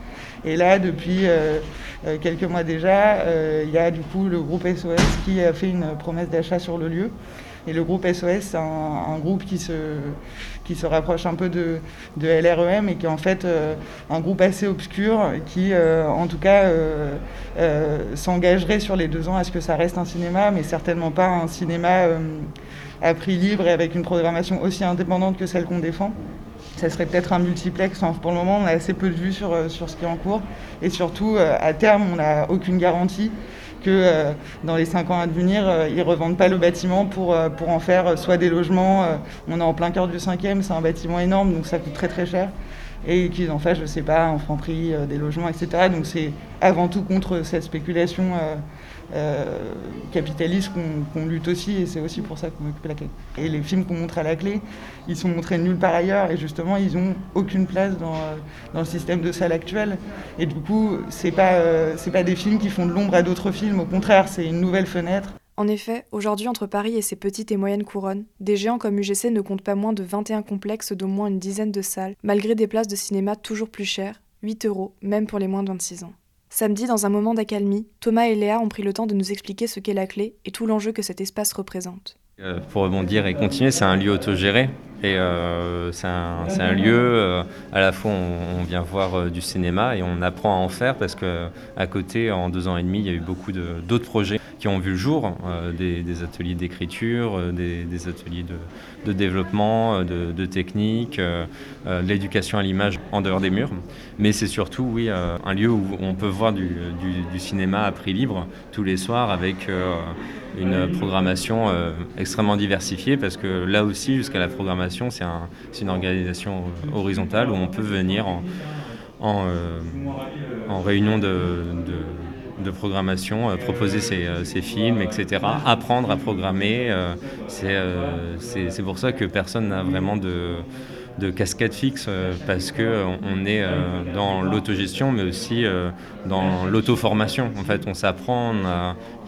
Et là, depuis quelques mois déjà, il y a du coup le groupe SOS qui a fait une promesse d'achat sur le lieu. Et le groupe SOS, c'est un, groupe qui se, qui se rapproche un peu de, LREM et qui est en fait euh, un groupe assez obscur qui, euh, en tout cas, euh, s'engagerait sur les deux ans à ce que ça reste un cinéma, mais certainement pas un cinéma à prix libre et avec une programmation aussi indépendante que celle qu'on défend ça serait peut-être un multiplex. pour le moment, on a assez peu de vues sur, sur ce qui est en cours. Et surtout, à terme, on n'a aucune garantie que euh, dans les cinq ans à venir, euh, ils ne revendent pas le bâtiment pour, euh, pour en faire soit des logements. on est en plein cœur du cinquième, c'est un bâtiment énorme, donc ça coûte très très cher. Et qu'ils en fassent, je ne sais pas, en franc-prix, des logements, etc. Donc c'est avant tout contre cette spéculation euh, capitaliste qu'on lutte aussi, et c'est aussi pour ça qu'on occupe la clé. Et les films qu'on montre à la clé, ils sont montrés nulle part ailleurs, et justement, ils n'ont aucune place dans, euh, dans, le système de salle actuel. Et du coup, c'est pas, euh, pas des films qui font de l'ombre à d'autres films, au contraire, c'est une nouvelle fenêtre. En effet, aujourd'hui, entre Paris et ses petites et moyennes couronnes, des géants comme UGC ne comptent pas moins de 21 complexes d'au moins une dizaine de salles, malgré des places de cinéma toujours plus chères, 8 euros, même pour les moins de 26 ans. Samedi, dans un moment d'accalmie, Thomas et Léa ont pris le temps de nous expliquer ce qu'est la clé et tout l'enjeu que cet espace représente. Euh, pour rebondir et continuer, c'est un lieu autogéré. Et euh, c'est un, lieu, euh, à la fois on, vient voir du cinéma et on apprend à en faire parce qu'à côté, en deux ans et demi, il y a eu beaucoup d'autres projets qui ont vu le jour, des, ateliers d'écriture, des, ateliers de, développement, de, technique, de l'éducation à l'image en dehors des murs. Mais c'est surtout, oui, un lieu où on peut voir du, cinéma à prix libre tous les soirs avec une programmation euh, extrêmement diversifiée parce que là aussi, jusqu'à la programmation, c'est une organisation horizontale où on peut venir en, euh, réunion de, programmation, euh, proposer ses, films, etc., apprendre à programmer. c'est pour ça que personne n'a vraiment de de cascade fixe euh, parce que euh, on est euh, dans l'autogestion mais aussi dans l'auto-formation. En fait, on s'apprend,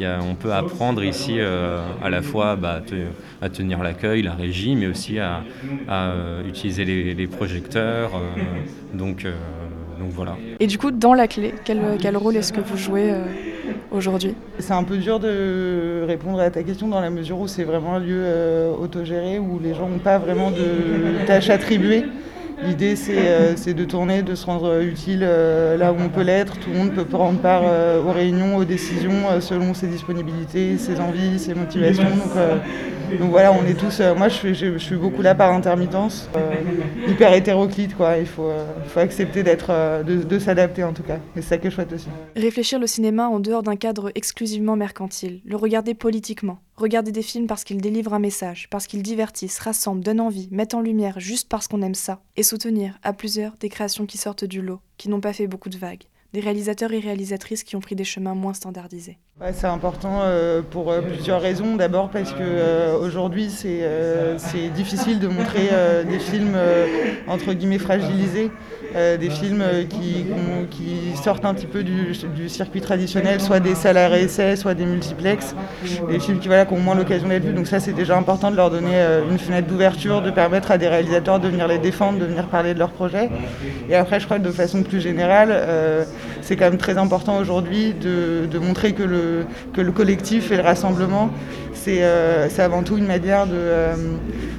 on, peut apprendre ici à la fois bah, à tenir l'accueil, la régie, mais aussi à, utiliser les, projecteurs. donc, donc voilà. Et du coup, dans la clé, quel, quel rôle est-ce que vous jouez aujourd'hui C'est un peu dur de répondre à ta question dans la mesure où c'est vraiment un lieu euh, autogéré où les gens n'ont pas vraiment de tâches attribuées. L'idée, euh, c'est de tourner, de se rendre utile euh, là où on peut l'être. Tout le monde peut prendre part aux réunions, aux décisions selon ses disponibilités, ses envies, ses motivations. Voilà, on est tous. Euh, moi, je suis, beaucoup là par intermittence, euh, hyper hétéroclite, quoi. Il faut, euh, faut accepter d'être, de, s'adapter en tout cas. Et c'est ça qui est chouette aussi. Réfléchir le cinéma en dehors d'un cadre exclusivement mercantile, le regarder politiquement, Regarder des films parce qu'ils délivrent un message, parce qu'ils divertissent, rassemblent, donnent envie, mettent en lumière juste parce qu'on aime ça. Et soutenir, à plusieurs, des créations qui sortent du lot, qui n'ont pas fait beaucoup de vagues. Des réalisateurs et réalisatrices qui ont pris des chemins moins standardisés. c'est important euh, pour euh, plusieurs raisons. D'abord parce que euh, aujourd'hui c'est difficile de montrer des films entre guillemets fragilisés. Euh, des films qui, qui, sortent un petit peu du, circuit traditionnel, soit des salles essais, soit des multiplex, des films qui, voilà, ont moins l'occasion d'être vus. Donc ça, c'est déjà important de leur donner euh, une fenêtre d'ouverture, de permettre à des réalisateurs de venir les défendre, de venir parler de leurs projets. Et après, je crois que de façon plus générale, euh, c'est quand même très important aujourd'hui de, montrer que le collectif et le rassemblement, c'est avant tout une manière de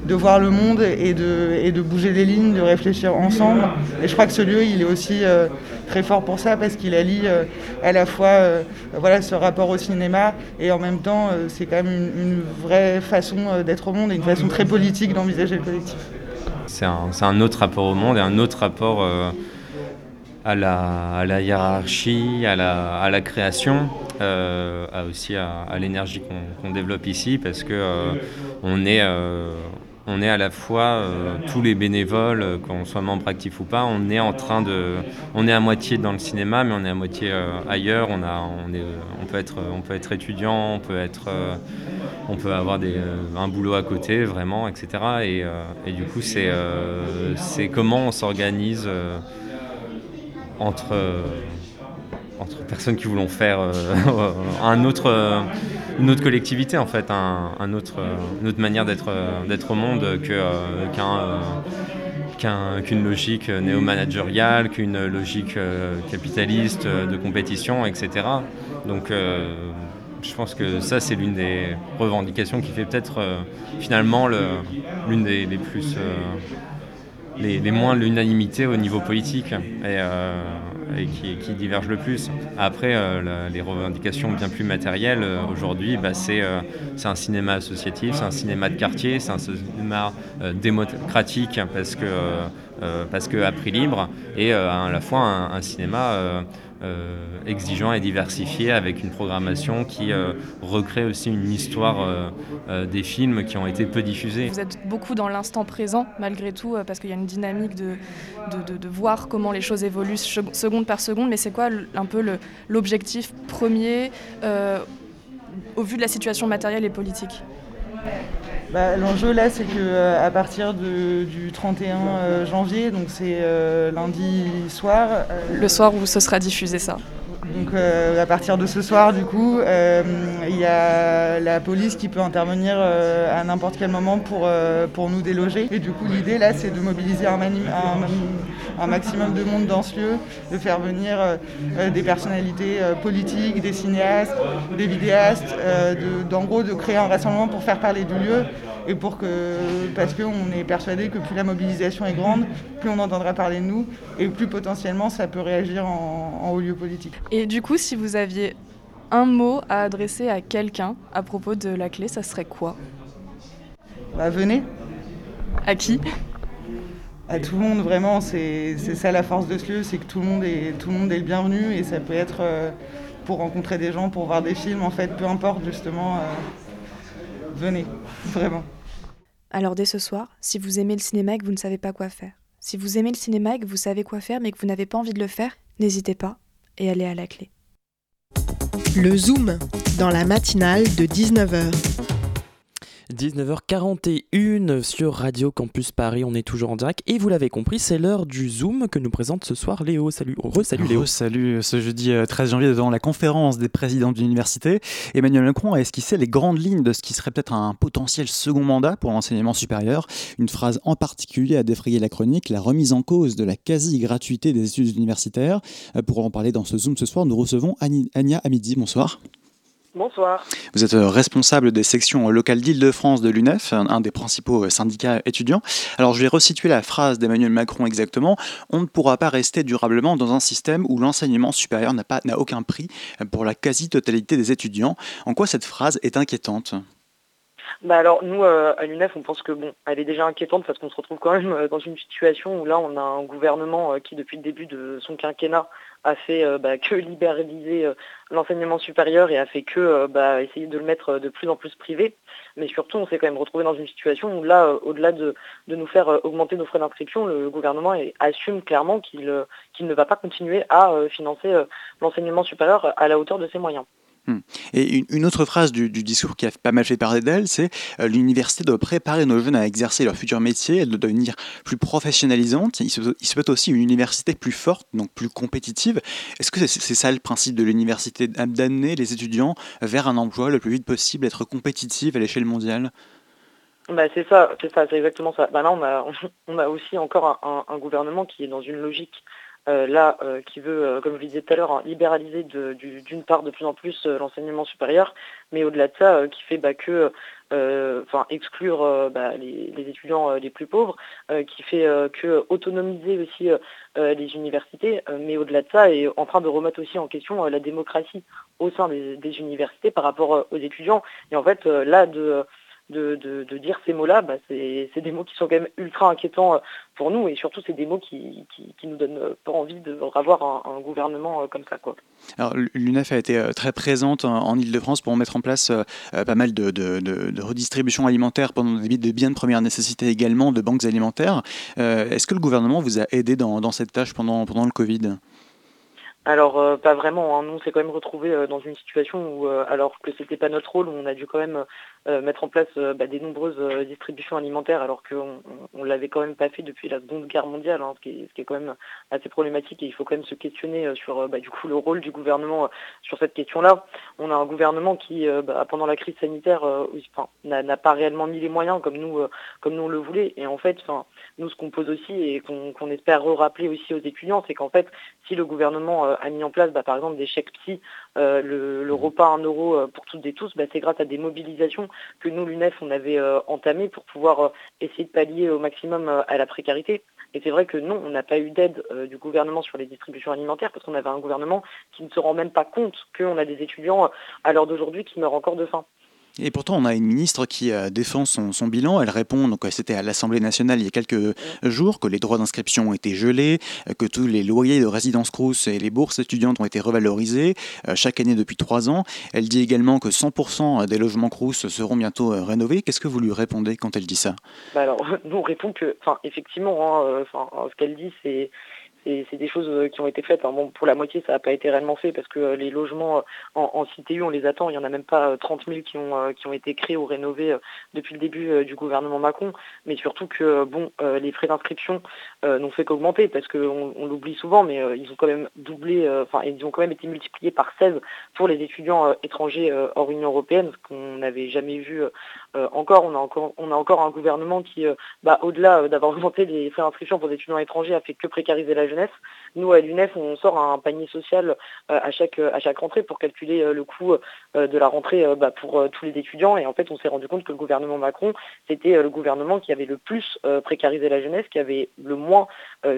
de voir le monde et de, bouger les lignes, de réfléchir ensemble. Et je crois que ce lieu, il est aussi euh, très fort pour ça parce qu'il allie euh, à la fois euh, voilà, ce rapport au cinéma et en même temps, c'est quand même une, vraie façon d'être au monde et une façon très politique d'envisager le collectif. C'est un, autre rapport au monde et un autre rapport à la, hiérarchie, à la, création, à aussi à, l'énergie qu'on développe ici parce que on est on est à la fois euh, tous les bénévoles, euh, qu'on soit membre actif ou pas, on est en train de, on est à moitié dans le cinéma, mais on est à moitié euh, ailleurs. On a, on, est, on peut être, on peut être étudiant, on peut être, on peut avoir des, un boulot à côté, vraiment, etc. Et, et du coup, c'est, c'est comment on s'organise entre entre personnes qui voulont faire un autre, une autre collectivité en fait, un, autre, une autre manière d'être, au monde que, euh, qu'un, qu'une logique néo-managériale, qu'une logique euh, capitaliste de compétition, etc. Donc je pense que ça c'est l'une des revendications qui fait peut-être finalement le, l'une des, plus les, moins l'unanimité au niveau politique. Et, et qui, qui divergent le plus. Après, euh, les revendications bien plus matérielles, euh, aujourd'hui, bah, euh, c'est un cinéma associatif, c'est un cinéma de quartier, c'est un cinéma démocratique parce que, parce que à prix libre, et à la fois un cinéma euh, exigeant et diversifié avec une programmation qui euh, recrée aussi une histoire euh, des films qui ont été peu diffusés. Vous êtes beaucoup dans l'instant présent malgré tout parce qu'il y a une dynamique de, voir comment les choses évoluent seconde par seconde mais c'est quoi un peu l'objectif premier au vu de la situation matérielle et politique? Bah, L'enjeu là, c'est qu'à à partir du 31 janvier, donc c'est lundi soir. Le soir où ce sera diffusé ça? Donc euh, à partir de ce soir, du coup, euh, il y a la police qui peut intervenir euh, à n'importe quel moment pour, pour nous déloger. Et du coup, l'idée là, c'est de mobiliser un, un, maximum de monde dans ce lieu, de faire venir des personnalités politiques, des cinéastes, des vidéastes, d'en gros de créer un rassemblement pour faire parler du lieu et pour que, parce qu'on est persuadé que plus la mobilisation est grande, plus on entendra parler de nous et plus potentiellement ça peut réagir en, haut lieu politique. Et du coup, si vous aviez un mot à adresser à quelqu'un à propos de la clé, ça serait quoi? Bah, Venez. À qui? À tout le monde, vraiment, c'est ça la force de ce lieu, c'est que tout le, monde est, tout le monde est le bienvenu et ça peut être euh, pour rencontrer des gens, pour voir des films, en fait, peu importe justement. Euh, venez, vraiment. Alors dès ce soir, si vous aimez le cinéma et que vous ne savez pas quoi faire, si vous aimez le cinéma et que vous savez quoi faire mais que vous n'avez pas envie de le faire, n'hésitez pas et allez à la clé. Le Zoom, dans la matinale de 19h. 19h41 sur Radio Campus Paris, on est toujours en direct et vous l'avez compris, c'est l'heure du Zoom que nous présente ce soir Léo. Salut, salut Léo. salut, ce jeudi 13 euh, janvier devant la conférence des présidents d'université, Emmanuel Macron a esquissé les grandes lignes de ce qui serait peut-être un potentiel second mandat pour l'enseignement supérieur. Une phrase en particulier a défrayé la chronique, la remise en cause de la quasi-gratuité des études universitaires. Euh, pour en parler dans ce Zoom ce soir, nous recevons Ania Amidi. Bonsoir. Bonsoir. Vous êtes euh, responsable des sections locales d'Île-de-France de l'UNEF, un des principaux euh, syndicats étudiants. Alors je vais resituer la phrase d'Emmanuel Macron exactement. On ne pourra pas rester durablement dans un système où l'enseignement supérieur n'a n'a aucun prix pour la quasi-totalité des étudiants. En quoi cette phrase est inquiétante? Bah alors nous à l'UNEF on pense que elle est déjà inquiétante parce qu'on se retrouve quand même dans une situation où là on a un gouvernement qui depuis le début de son quinquennat a fait euh, bah, que libéraliser euh, l'enseignement supérieur et a fait que euh, bah, essayer de le mettre de plus en plus privé. Mais surtout, on s'est quand même retrouvé dans une situation où là, au-delà de, nous faire augmenter nos frais d'inscription, le gouvernement assume clairement qu'il ne va pas continuer à financer l'enseignement supérieur à la hauteur de ses moyens. Hmm. Et une, autre phrase du, discours qui a pas mal fait parler d'elle, c'est euh, l'université doit préparer nos jeunes à exercer leur futur métier, elle doit devenir plus professionnalisante. Il se, souhaite aussi une université plus forte, donc plus compétitive. Est-ce que c'est ça le principe de l'université, d'amener les étudiants vers un emploi le plus vite possible, être compétitive à l'échelle mondiale? Bah, c'est ça, c'est ça, c'est exactement ça. Bah, là, on a, aussi encore un, gouvernement qui est dans une logique là, euh, qui veut, euh, comme je le disais tout à l'heure, hein, libéraliser d'une part de plus en plus l'enseignement supérieur, mais au-delà de ça, qui fait bah, que, enfin, exclure bah, les, étudiants les plus pauvres, qui fait que autonomiser aussi les universités, mais au-delà de ça, est en train de remettre aussi en question la démocratie au sein des, des universités par rapport aux étudiants. Et en fait, là, de de, dire ces mots-là, bah, c'est des mots qui sont quand même ultra inquiétants euh, pour nous et surtout c'est des mots qui, qui, nous donnent euh, pas envie de revoir un, gouvernement euh, comme ça. Quoi. Alors l'UNEF a été très présente en, Ile-de-France pour mettre en place pas mal de, de, redistribution alimentaire pendant des de biens de première nécessité également, de banques alimentaires. Est-ce que le gouvernement vous a aidé dans, dans cette tâche pendant, pendant le Covid? Alors euh, pas vraiment, hein. nous on s'est quand même retrouvé euh, dans une situation où euh, alors que c'était pas notre rôle, on a dû quand même mettre en place bah, des nombreuses distributions alimentaires alors qu'on on, l'avait quand même pas fait depuis la Seconde Guerre mondiale, hein, ce, qui est, quand même assez problématique et il faut quand même se questionner sur bah, du coup le rôle du gouvernement sur cette question-là. On a un gouvernement qui bah, pendant la crise sanitaire n'a pas réellement mis les moyens comme nous comme nous on le voulait et en fait nous ce qu'on pose aussi et qu'on espère rappeler aussi aux étudiants c'est qu'en fait si le gouvernement a mis en place bah, par exemple des chèques psy, euh, le, repas à 1 euro euh, pour toutes et tous, bah, c'est grâce à des mobilisations que nous, l'UNEF, on avait euh, entamées pour pouvoir essayer de pallier au maximum à la précarité. Et c'est vrai que non, on n'a pas eu d'aide du gouvernement sur les distributions alimentaires parce qu'on avait un gouvernement qui ne se rend même pas compte qu'on a des étudiants à l'heure d'aujourd'hui qui meurent encore de faim. Et pourtant, on a une ministre qui euh, défend son, bilan. Elle répond, donc euh, c'était à l'Assemblée nationale il y a quelques jours, que les droits d'inscription ont été gelés, euh, que tous les loyers de résidence Crous et les bourses étudiantes ont été revalorisés chaque année depuis trois ans. Elle dit également que 100% des logements Crous seront bientôt rénovés. Qu'est-ce que vous lui répondez quand elle dit ça? Bah alors, Nous, on répond que, effectivement, hein, ce qu'elle dit, c'est c'est des choses euh, qui ont été faites. bon, pour la moitié, ça n'a pas été réellement fait parce que euh, les logements euh, en, en, CTU, on les attend. Il n'y en a même pas 30 000 qui ont, qui ont été créés ou rénovés depuis le début du gouvernement Macron. Mais surtout que bon, les frais d'inscription n'ont fait qu'augmenter parce qu'on on, l'oublie souvent, mais ils ont quand même doublé, enfin, ils ont quand même été multipliés par 16 pour les étudiants étrangers hors Union européenne, ce qu'on n'avait jamais vu encore. On a encore, a un gouvernement qui, bah, au-delà d'avoir augmenté les frais d'inscription pour les étudiants étrangers, a fait que précariser la jeunesse. Nous, à l'UNEF, on sort un panier social euh, à chaque, à chaque rentrée pour calculer euh, le coût euh, de la rentrée bah, pour tous les étudiants. Et en fait, on s'est rendu compte que le gouvernement Macron, c'était le gouvernement qui avait le plus précarisé la jeunesse, qui avait le moins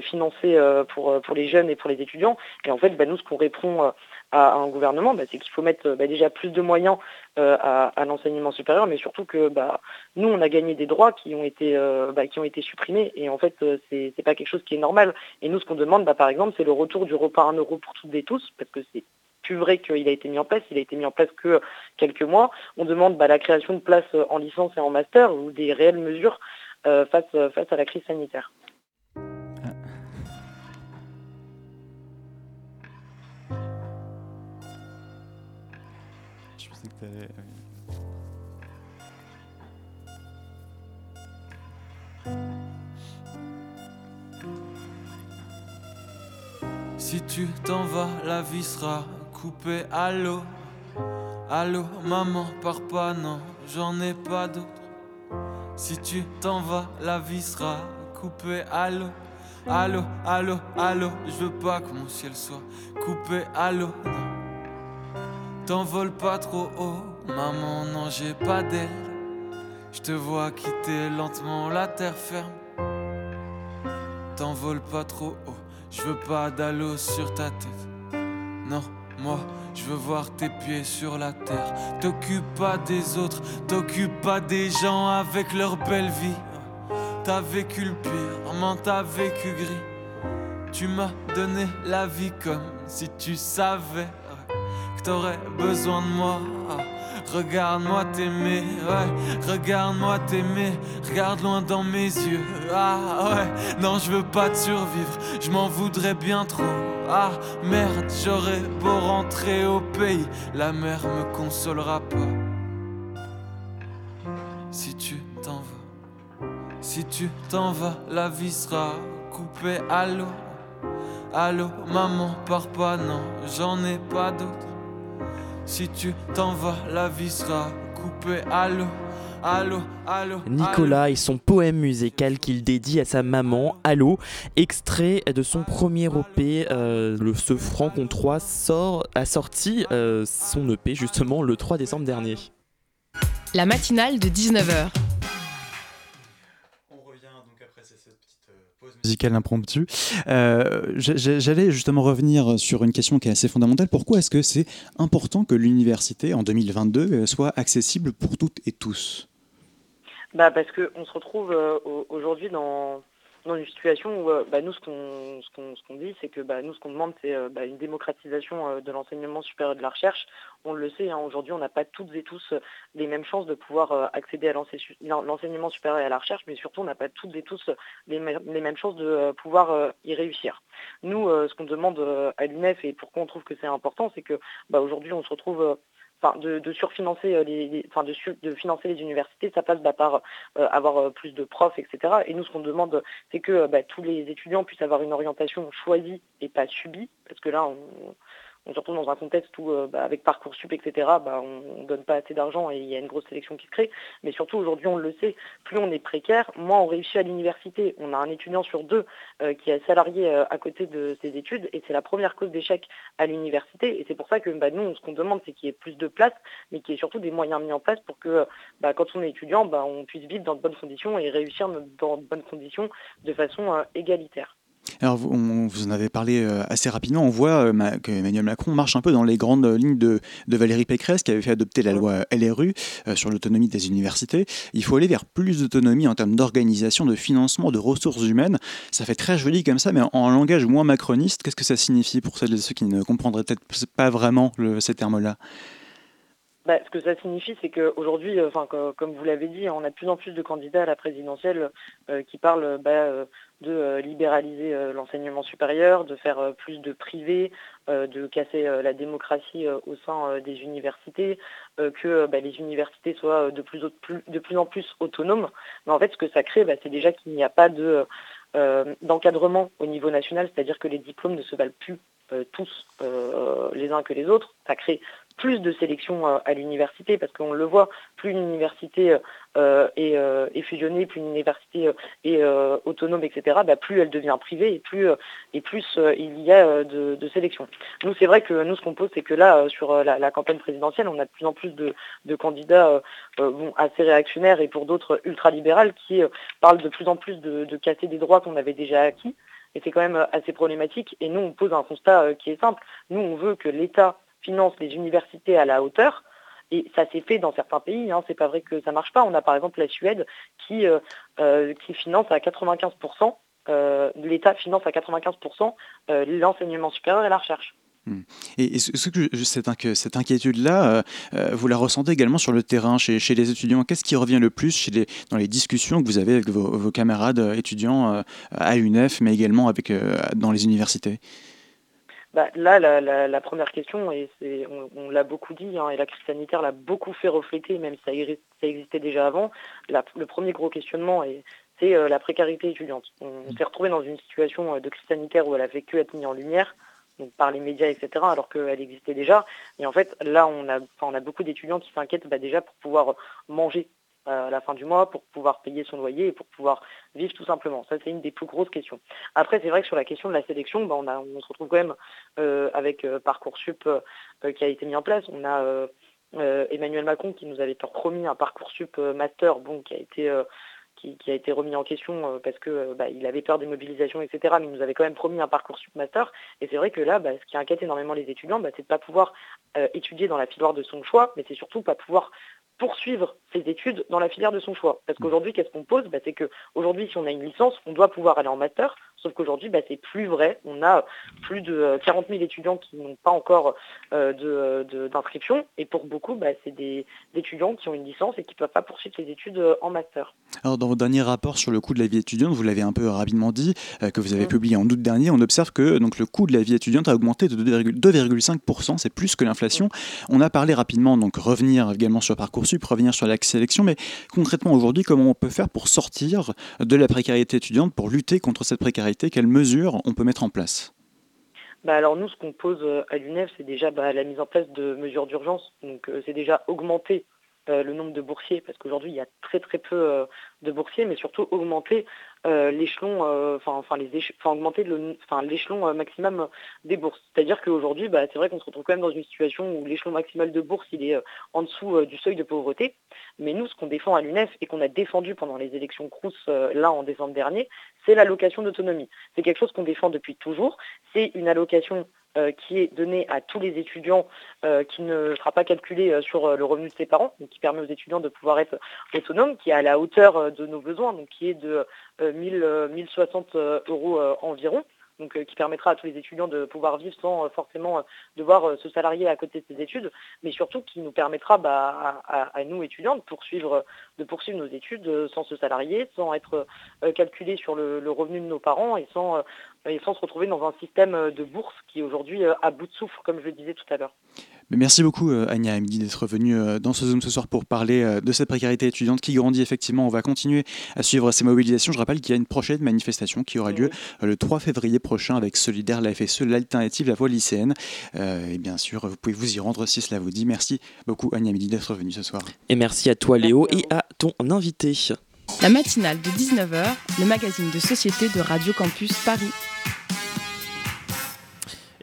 financé pour, pour les jeunes et pour les étudiants. Et en fait, bah, nous, ce qu'on répond à un gouvernement, bah, c'est qu'il faut mettre bah, déjà plus de moyens euh, à, l'enseignement supérieur, mais surtout que bah, nous, on a gagné des droits qui ont été, euh, qui ont été supprimés, et en fait, euh, c'est n'est pas quelque chose qui est normal. Et nous, ce qu'on demande, par exemple, c'est le retour du repas à 1 euro pour toutes et tous, parce que c'est plus vrai qu'il a été mis en place, il a été mis en place que quelques mois. On demande la création de places en licence et en master ou des réelles mesures face, face à la crise sanitaire. Si tu t'en vas, la vie sera coupée. Allô, allô, maman, pars pas, non, j'en ai pas d'autre. Si tu t'en vas, la vie sera coupée. Allô, allô, allô, allô, je veux pas que mon ciel soit coupé. Allô, non. T'envole pas trop haut, maman, non, j'ai pas d'aile. Je te vois quitter lentement la terre ferme. T'envole pas trop haut, je veux pas d'allô sur ta tête. Non, Moi, je veux voir tes pieds sur la terre. T'occupe pas des autres, t'occupe pas des gens avec leur belle vie. T'as vécu le pire, maman, t'as vécu gris. Tu m'as donné la vie comme si tu savais t'aurais besoin de moi. Regarde-moi t'aimer, ouais, regarde-moi t'aimer, regarde loin dans mes yeux. Ah ouais, non, je veux pas te survivre, je m'en voudrais bien trop. Ah merde, j'aurais beau rentrer au pays, la mer me consolera pas. Si tu t'en vas, si tu t'en vas, la vie sera coupée à l'eau. Allô, maman, pars pas, non, j'en ai pas d'autre. Si tu t'en vas, la vie sera coupée. Allô, allô, allô. Nicolas et son poème musical qu'il dédie à sa maman, Allô, extrait de son premier EP, euh, le Ce Franc 3 sort, a sorti euh, son EP justement le 3 décembre dernier. La matinale de 19h. Euh, J'allais justement revenir sur une question qui est assez fondamentale. Pourquoi est-ce que c'est important que l'université en 2022 euh, soit accessible pour toutes et tous? Bah Parce qu'on se retrouve euh, aujourd'hui dans, dans une situation où euh, bah, nous, ce qu'on dit, c'est que bah, nous, ce qu'on demande, c'est euh, bah, une démocratisation euh, de l'enseignement supérieur et de la recherche. On le sait, hein, aujourd'hui, on n'a pas toutes et tous les mêmes chances de pouvoir accéder à l'enseignement supérieur et à la recherche, mais surtout, on n'a pas toutes et tous les, les mêmes chances de pouvoir y réussir. Nous, ce qu'on demande à l'UNEF et pourquoi on trouve que c'est important, c'est que aujourd'hui, on se retrouve de, surfinancer euh, les, enfin de, de, financer les universités, ça passe bah, par euh, avoir euh, plus de profs, etc. Et nous, ce qu'on demande, c'est que bah, tous les étudiants puissent avoir une orientation choisie et pas subie, parce que là, on, on se retrouve dans un contexte où, euh, bah, avec Parcoursup, etc., bah, on ne donne pas assez d'argent et il y a une grosse sélection qui se crée. Mais surtout, aujourd'hui, on le sait, plus on est précaire, moins on réussit à l'université. On a un étudiant sur deux euh, qui est salarié euh, à côté de ses études et c'est la première cause d'échec à l'université. Et c'est pour ça que bah, nous, ce qu'on demande, c'est qu'il y ait plus de place, mais qu'il y ait surtout des moyens mis en place pour que, quand on est étudiant, on puisse vivre dans de bonnes conditions et réussir dans de bonnes conditions de façon égalitaire. Alors, vous, en avez parlé euh, assez rapidement. On voit euh, que Emmanuel Macron marche un peu dans les grandes lignes de, Valérie Pécresse, qui avait fait adopter la loi LRU euh, sur l'autonomie des universités. Il faut aller vers plus d'autonomie en termes d'organisation, de financement, de ressources humaines. Ça fait très joli comme ça, mais en, langage moins macroniste, qu'est-ce que ça signifie pour celles et ceux qui ne comprendraient peut-être pas vraiment ces termes-là? Bah, ce que ça signifie, c'est qu'aujourd'hui, comme vous l'avez dit, on a de plus en plus de candidats à la présidentielle qui parlent bah, de euh, libéraliser euh, l'enseignement supérieur, de faire euh, plus de privé, de casser la démocratie au sein des universités, que bah, les universités soient de plus, en plus autonomes. Mais en fait, ce que ça crée, bah, c'est déjà qu'il n'y a pas d'encadrement au niveau national, c'est-à-dire que les diplômes ne se valent plus tous les uns que les autres. Ça crée plus de sélection euh, à l'université parce qu'on le voit, plus une université euh, euh, est, fusionnée, plus une université est autonome, etc., bah, plus elle devient privée et plus, et plus il y a de, sélection. Nous, c'est vrai que nous, ce qu'on pose, c'est que là, sur la, campagne présidentielle, on a de plus en plus de, candidats assez réactionnaires et pour d'autres ultralibérales qui parlent de plus en plus de, de casser des droits qu'on avait déjà acquis. Et c'est quand même assez problématique. Et nous, on pose un constat qui est simple. Nous, on veut que l'État finance les universités à la hauteur. Et ça s'est fait dans certains pays, hein. c'est pas vrai que ça marche pas. On a par exemple la Suède qui, euh, euh, finance à 95%, euh, l'État finance à 95% l'enseignement supérieur et la recherche. Hmm. Et cette, inquiétude-là, vous la ressentez également sur le terrain, chez, les étudiants? Qu'est-ce qui revient le plus chez dans les discussions que vous avez avec vos, camarades étudiants à l'UNEF, mais également dans les universités? Bah, là, la, première question, et on, l'a beaucoup dit, hein, et la crise sanitaire l'a beaucoup fait refléter, même si ça, existait déjà avant, le premier gros questionnement, c'est euh, la précarité étudiante. On, s'est retrouvé dans une situation euh, de crise sanitaire où elle a fait que être mise en lumière, par les médias, etc., alors qu'elle existait déjà. Et en fait, là, on a, on a beaucoup d'étudiants qui s'inquiètent bah, déjà pour pouvoir manger à la fin du mois pour pouvoir payer son loyer et pour pouvoir vivre tout simplement. Ça, c'est une des plus grosses questions. Après, c'est vrai que sur la question de la sélection, bah, on, se retrouve quand même euh, avec euh, Parcoursup euh, qui a été mis en place. On a Emmanuel Macron qui nous avait promis un Parcoursup master bon, qui a été qui, a été remis en question parce que bah, il avait peur des mobilisations, etc. Mais il nous avait quand même promis un parcours submaster. Et c'est vrai que là, bah, ce qui inquiète énormément les étudiants, bah, c'est de ne pas pouvoir étudier dans la filière de son choix, mais c'est surtout pas pouvoir poursuivre ses études dans la filière de son choix. Parce qu'aujourd'hui, qu'est-ce qu'on pose? Bah, C'est qu'aujourd'hui, si on a une licence, on doit pouvoir aller en master, sauf qu'aujourd'hui, bah, c'est plus vrai. On a plus de 40 euh, 000 étudiants qui n'ont pas encore euh, d'inscription, et pour beaucoup, bah, c'est des, étudiants qui ont une licence et qui ne peuvent pas poursuivre ses études euh, en master. Alors, dans vos derniers rapports sur le coût de la vie étudiante, vous l'avez un peu rapidement dit, que vous avez mmh. publié en août dernier, on observe que donc, le coût de la vie étudiante a augmenté de 2,5%, c'est plus que l'inflation. Mmh. On a parlé rapidement, donc revenir également sur Parcoursup, revenir sur la sélection, mais concrètement aujourd'hui, comment on peut faire pour sortir de la précarité étudiante, pour lutter contre cette précarité Quelles mesures on peut mettre en place? Bah alors nous, ce qu'on pose euh, à l'UNEF, c'est déjà bah, la mise en place de mesures d'urgence. Donc euh, c'est déjà augmenter le nombre de boursiers, parce qu'aujourd'hui il y a très très peu euh, de boursiers, mais surtout augmenter euh, l'échelon, enfin enfin les augmenter l'échelon maximum des bourses. C'est-à-dire qu'aujourd'hui, bah, c'est vrai qu'on se retrouve quand même dans une situation où l'échelon maximal de bourse il est en dessous du seuil de pauvreté. Mais nous, ce qu'on défend à l'UNEF et qu'on a défendu pendant les élections Crous là en décembre dernier, c'est l'allocation d'autonomie. C'est quelque chose qu'on défend depuis toujours. C'est une allocation euh, qui est donné à tous les étudiants, euh, qui ne sera pas calculé euh, sur le revenu de ses parents, qui permet aux étudiants de pouvoir être autonomes, qui est à la hauteur de nos besoins, donc qui est de 1000, 1060 euros environ. Donc euh, qui permettra à tous les étudiants de pouvoir vivre sans euh, forcément euh, devoir se salarier à côté de ses études, mais surtout qui nous permettra bah, à, nous étudiants de poursuivre, nos études sans se salarier, sans être calculés sur le, revenu de nos parents et sans, et sans se retrouver dans un système de bourse qui est aujourd'hui à bout de souffle, comme je le disais tout à l'heure. Merci beaucoup Anya Amidi d'être venue dans ce Zoom ce soir pour parler de cette précarité étudiante qui grandit effectivement. On va continuer à suivre ces mobilisations. Je rappelle qu'il y a une prochaine manifestation qui aura lieu le 3 février prochain avec Solidaire, la FSE, l'alternative, la voie lycéenne. Euh, et bien sûr, vous pouvez vous y rendre si cela vous dit. Merci beaucoup Anya Midi d'être venue ce soir. Et merci à toi Léo et à ton invité. La matinale de 19h, le magazine de société de Radio Campus Paris.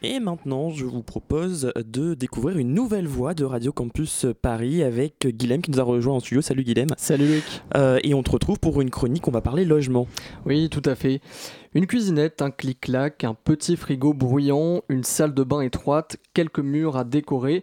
Et maintenant, je vous propose de découvrir une nouvelle voix de Radio Campus Paris avec Guilhem qui nous a rejoint en studio. Salut Guilhem. Salut Luc. Euh, et on te retrouve pour une chronique, on va parler logement. Oui, tout à fait. Une cuisinette, un clic-clac, un petit frigo bruyant, une salle de bain étroite, quelques murs à décorer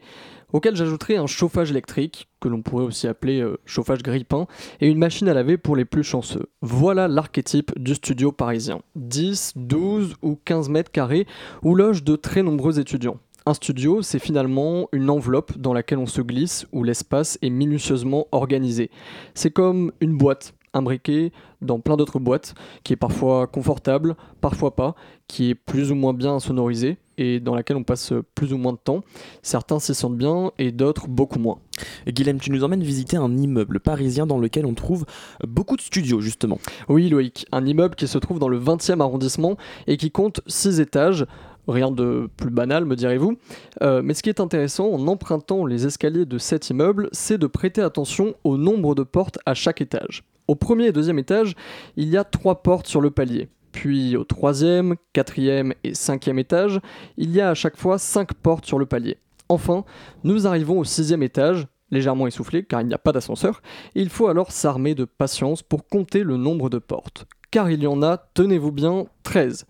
auquel j'ajouterai un chauffage électrique, que l'on pourrait aussi appeler euh, chauffage grippin, et une machine à laver pour les plus chanceux. Voilà l'archétype du studio parisien. 10, 12 ou 15 mètres carrés où logent de très nombreux étudiants. Un studio, c'est finalement une enveloppe dans laquelle on se glisse, où l'espace est minutieusement organisé. C'est comme une boîte imbriquée dans plein d'autres boîtes, qui est parfois confortable, parfois pas, qui est plus ou moins bien sonorisée et dans laquelle on passe plus ou moins de temps. Certains s'y sentent bien et d'autres beaucoup moins. Guilhem, tu nous emmènes visiter un immeuble parisien dans lequel on trouve beaucoup de studios justement. Oui Loïc, un immeuble qui se trouve dans le 20e arrondissement et qui compte 6 étages. Rien de plus banal, me direz-vous. Euh, mais ce qui est intéressant en empruntant les escaliers de cet immeuble, c'est de prêter attention au nombre de portes à chaque étage. Au premier et deuxième étage, il y a trois portes sur le palier. Puis au troisième, quatrième et cinquième étage, il y a à chaque fois cinq portes sur le palier. Enfin, nous arrivons au sixième étage, légèrement essoufflé car il n'y a pas d'ascenseur, il faut alors s'armer de patience pour compter le nombre de portes. Car il y en a, tenez-vous bien, 13.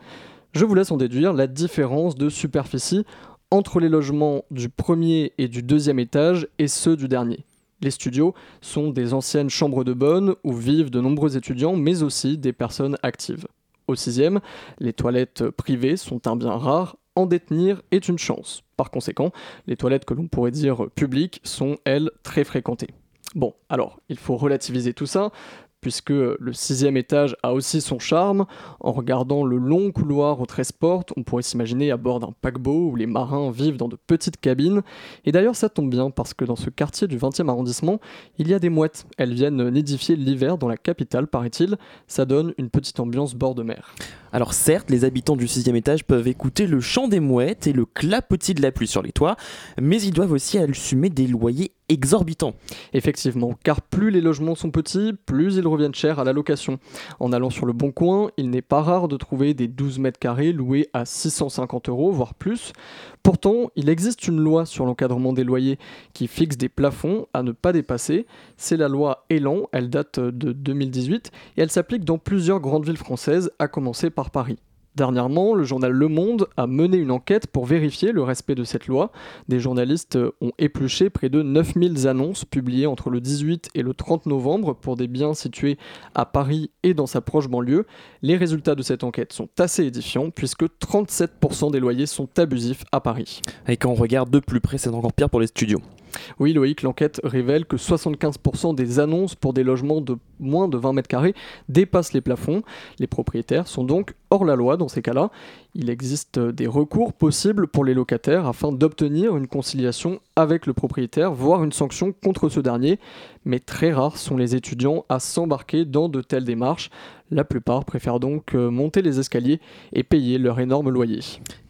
Je vous laisse en déduire la différence de superficie entre les logements du premier et du deuxième étage et ceux du dernier. Les studios sont des anciennes chambres de bonne où vivent de nombreux étudiants, mais aussi des personnes actives. Au sixième, les toilettes privées sont un bien rare, en détenir est une chance. Par conséquent, les toilettes que l'on pourrait dire publiques sont, elles, très fréquentées. Bon, alors, il faut relativiser tout ça puisque le sixième étage a aussi son charme. En regardant le long couloir aux 13 portes, on pourrait s'imaginer à bord d'un paquebot où les marins vivent dans de petites cabines. Et d'ailleurs, ça tombe bien parce que dans ce quartier du 20e arrondissement, il y a des mouettes. Elles viennent nidifier l'hiver dans la capitale, paraît-il. Ça donne une petite ambiance bord de mer. Alors certes, les habitants du sixième étage peuvent écouter le chant des mouettes et le clapotis de la pluie sur les toits, mais ils doivent aussi assumer des loyers exorbitant. Effectivement, car plus les logements sont petits, plus ils reviennent cher à la location. En allant sur le bon coin, il n'est pas rare de trouver des 12 mètres carrés loués à 650 euros, voire plus. Pourtant, il existe une loi sur l'encadrement des loyers qui fixe des plafonds à ne pas dépasser. C'est la loi Elan, elle date de 2018 et elle s'applique dans plusieurs grandes villes françaises, à commencer par Paris. Dernièrement, le journal Le Monde a mené une enquête pour vérifier le respect de cette loi. Des journalistes ont épluché près de 9000 annonces publiées entre le 18 et le 30 novembre pour des biens situés à Paris et dans sa proche banlieue. Les résultats de cette enquête sont assez édifiants puisque 37% des loyers sont abusifs à Paris. Et quand on regarde de plus près, c'est encore pire pour les studios. Oui, Loïc, l'enquête révèle que 75% des annonces pour des logements de moins de 20 mètres carrés dépassent les plafonds. Les propriétaires sont donc hors la loi dans ces cas-là. Il existe des recours possibles pour les locataires afin d'obtenir une conciliation avec le propriétaire, voire une sanction contre ce dernier. Mais très rares sont les étudiants à s'embarquer dans de telles démarches. La plupart préfèrent donc euh, monter les escaliers et payer leur énorme loyer.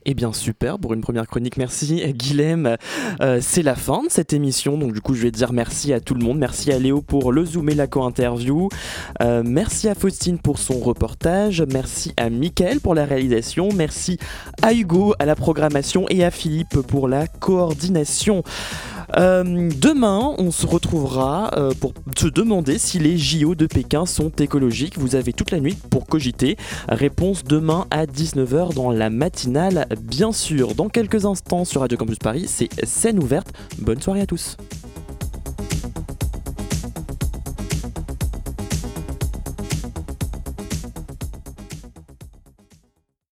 Eh bien super pour une première chronique, merci Guilhem. Euh, c'est la fin de cette émission, donc du coup je vais dire merci à tout le monde. Merci à Léo pour le Zoom et la co-interview. Euh, merci à Faustine pour son reportage. Merci à Mickaël pour la réalisation. Merci à Hugo à la programmation et à Philippe pour la coordination. Euh, demain, on se retrouvera euh, pour se demander si les JO de Pékin sont écologiques. Vous avez toute la nuit pour cogiter. Réponse demain à 19h dans la matinale, bien sûr. Dans quelques instants sur Radio Campus Paris, c'est scène ouverte. Bonne soirée à tous.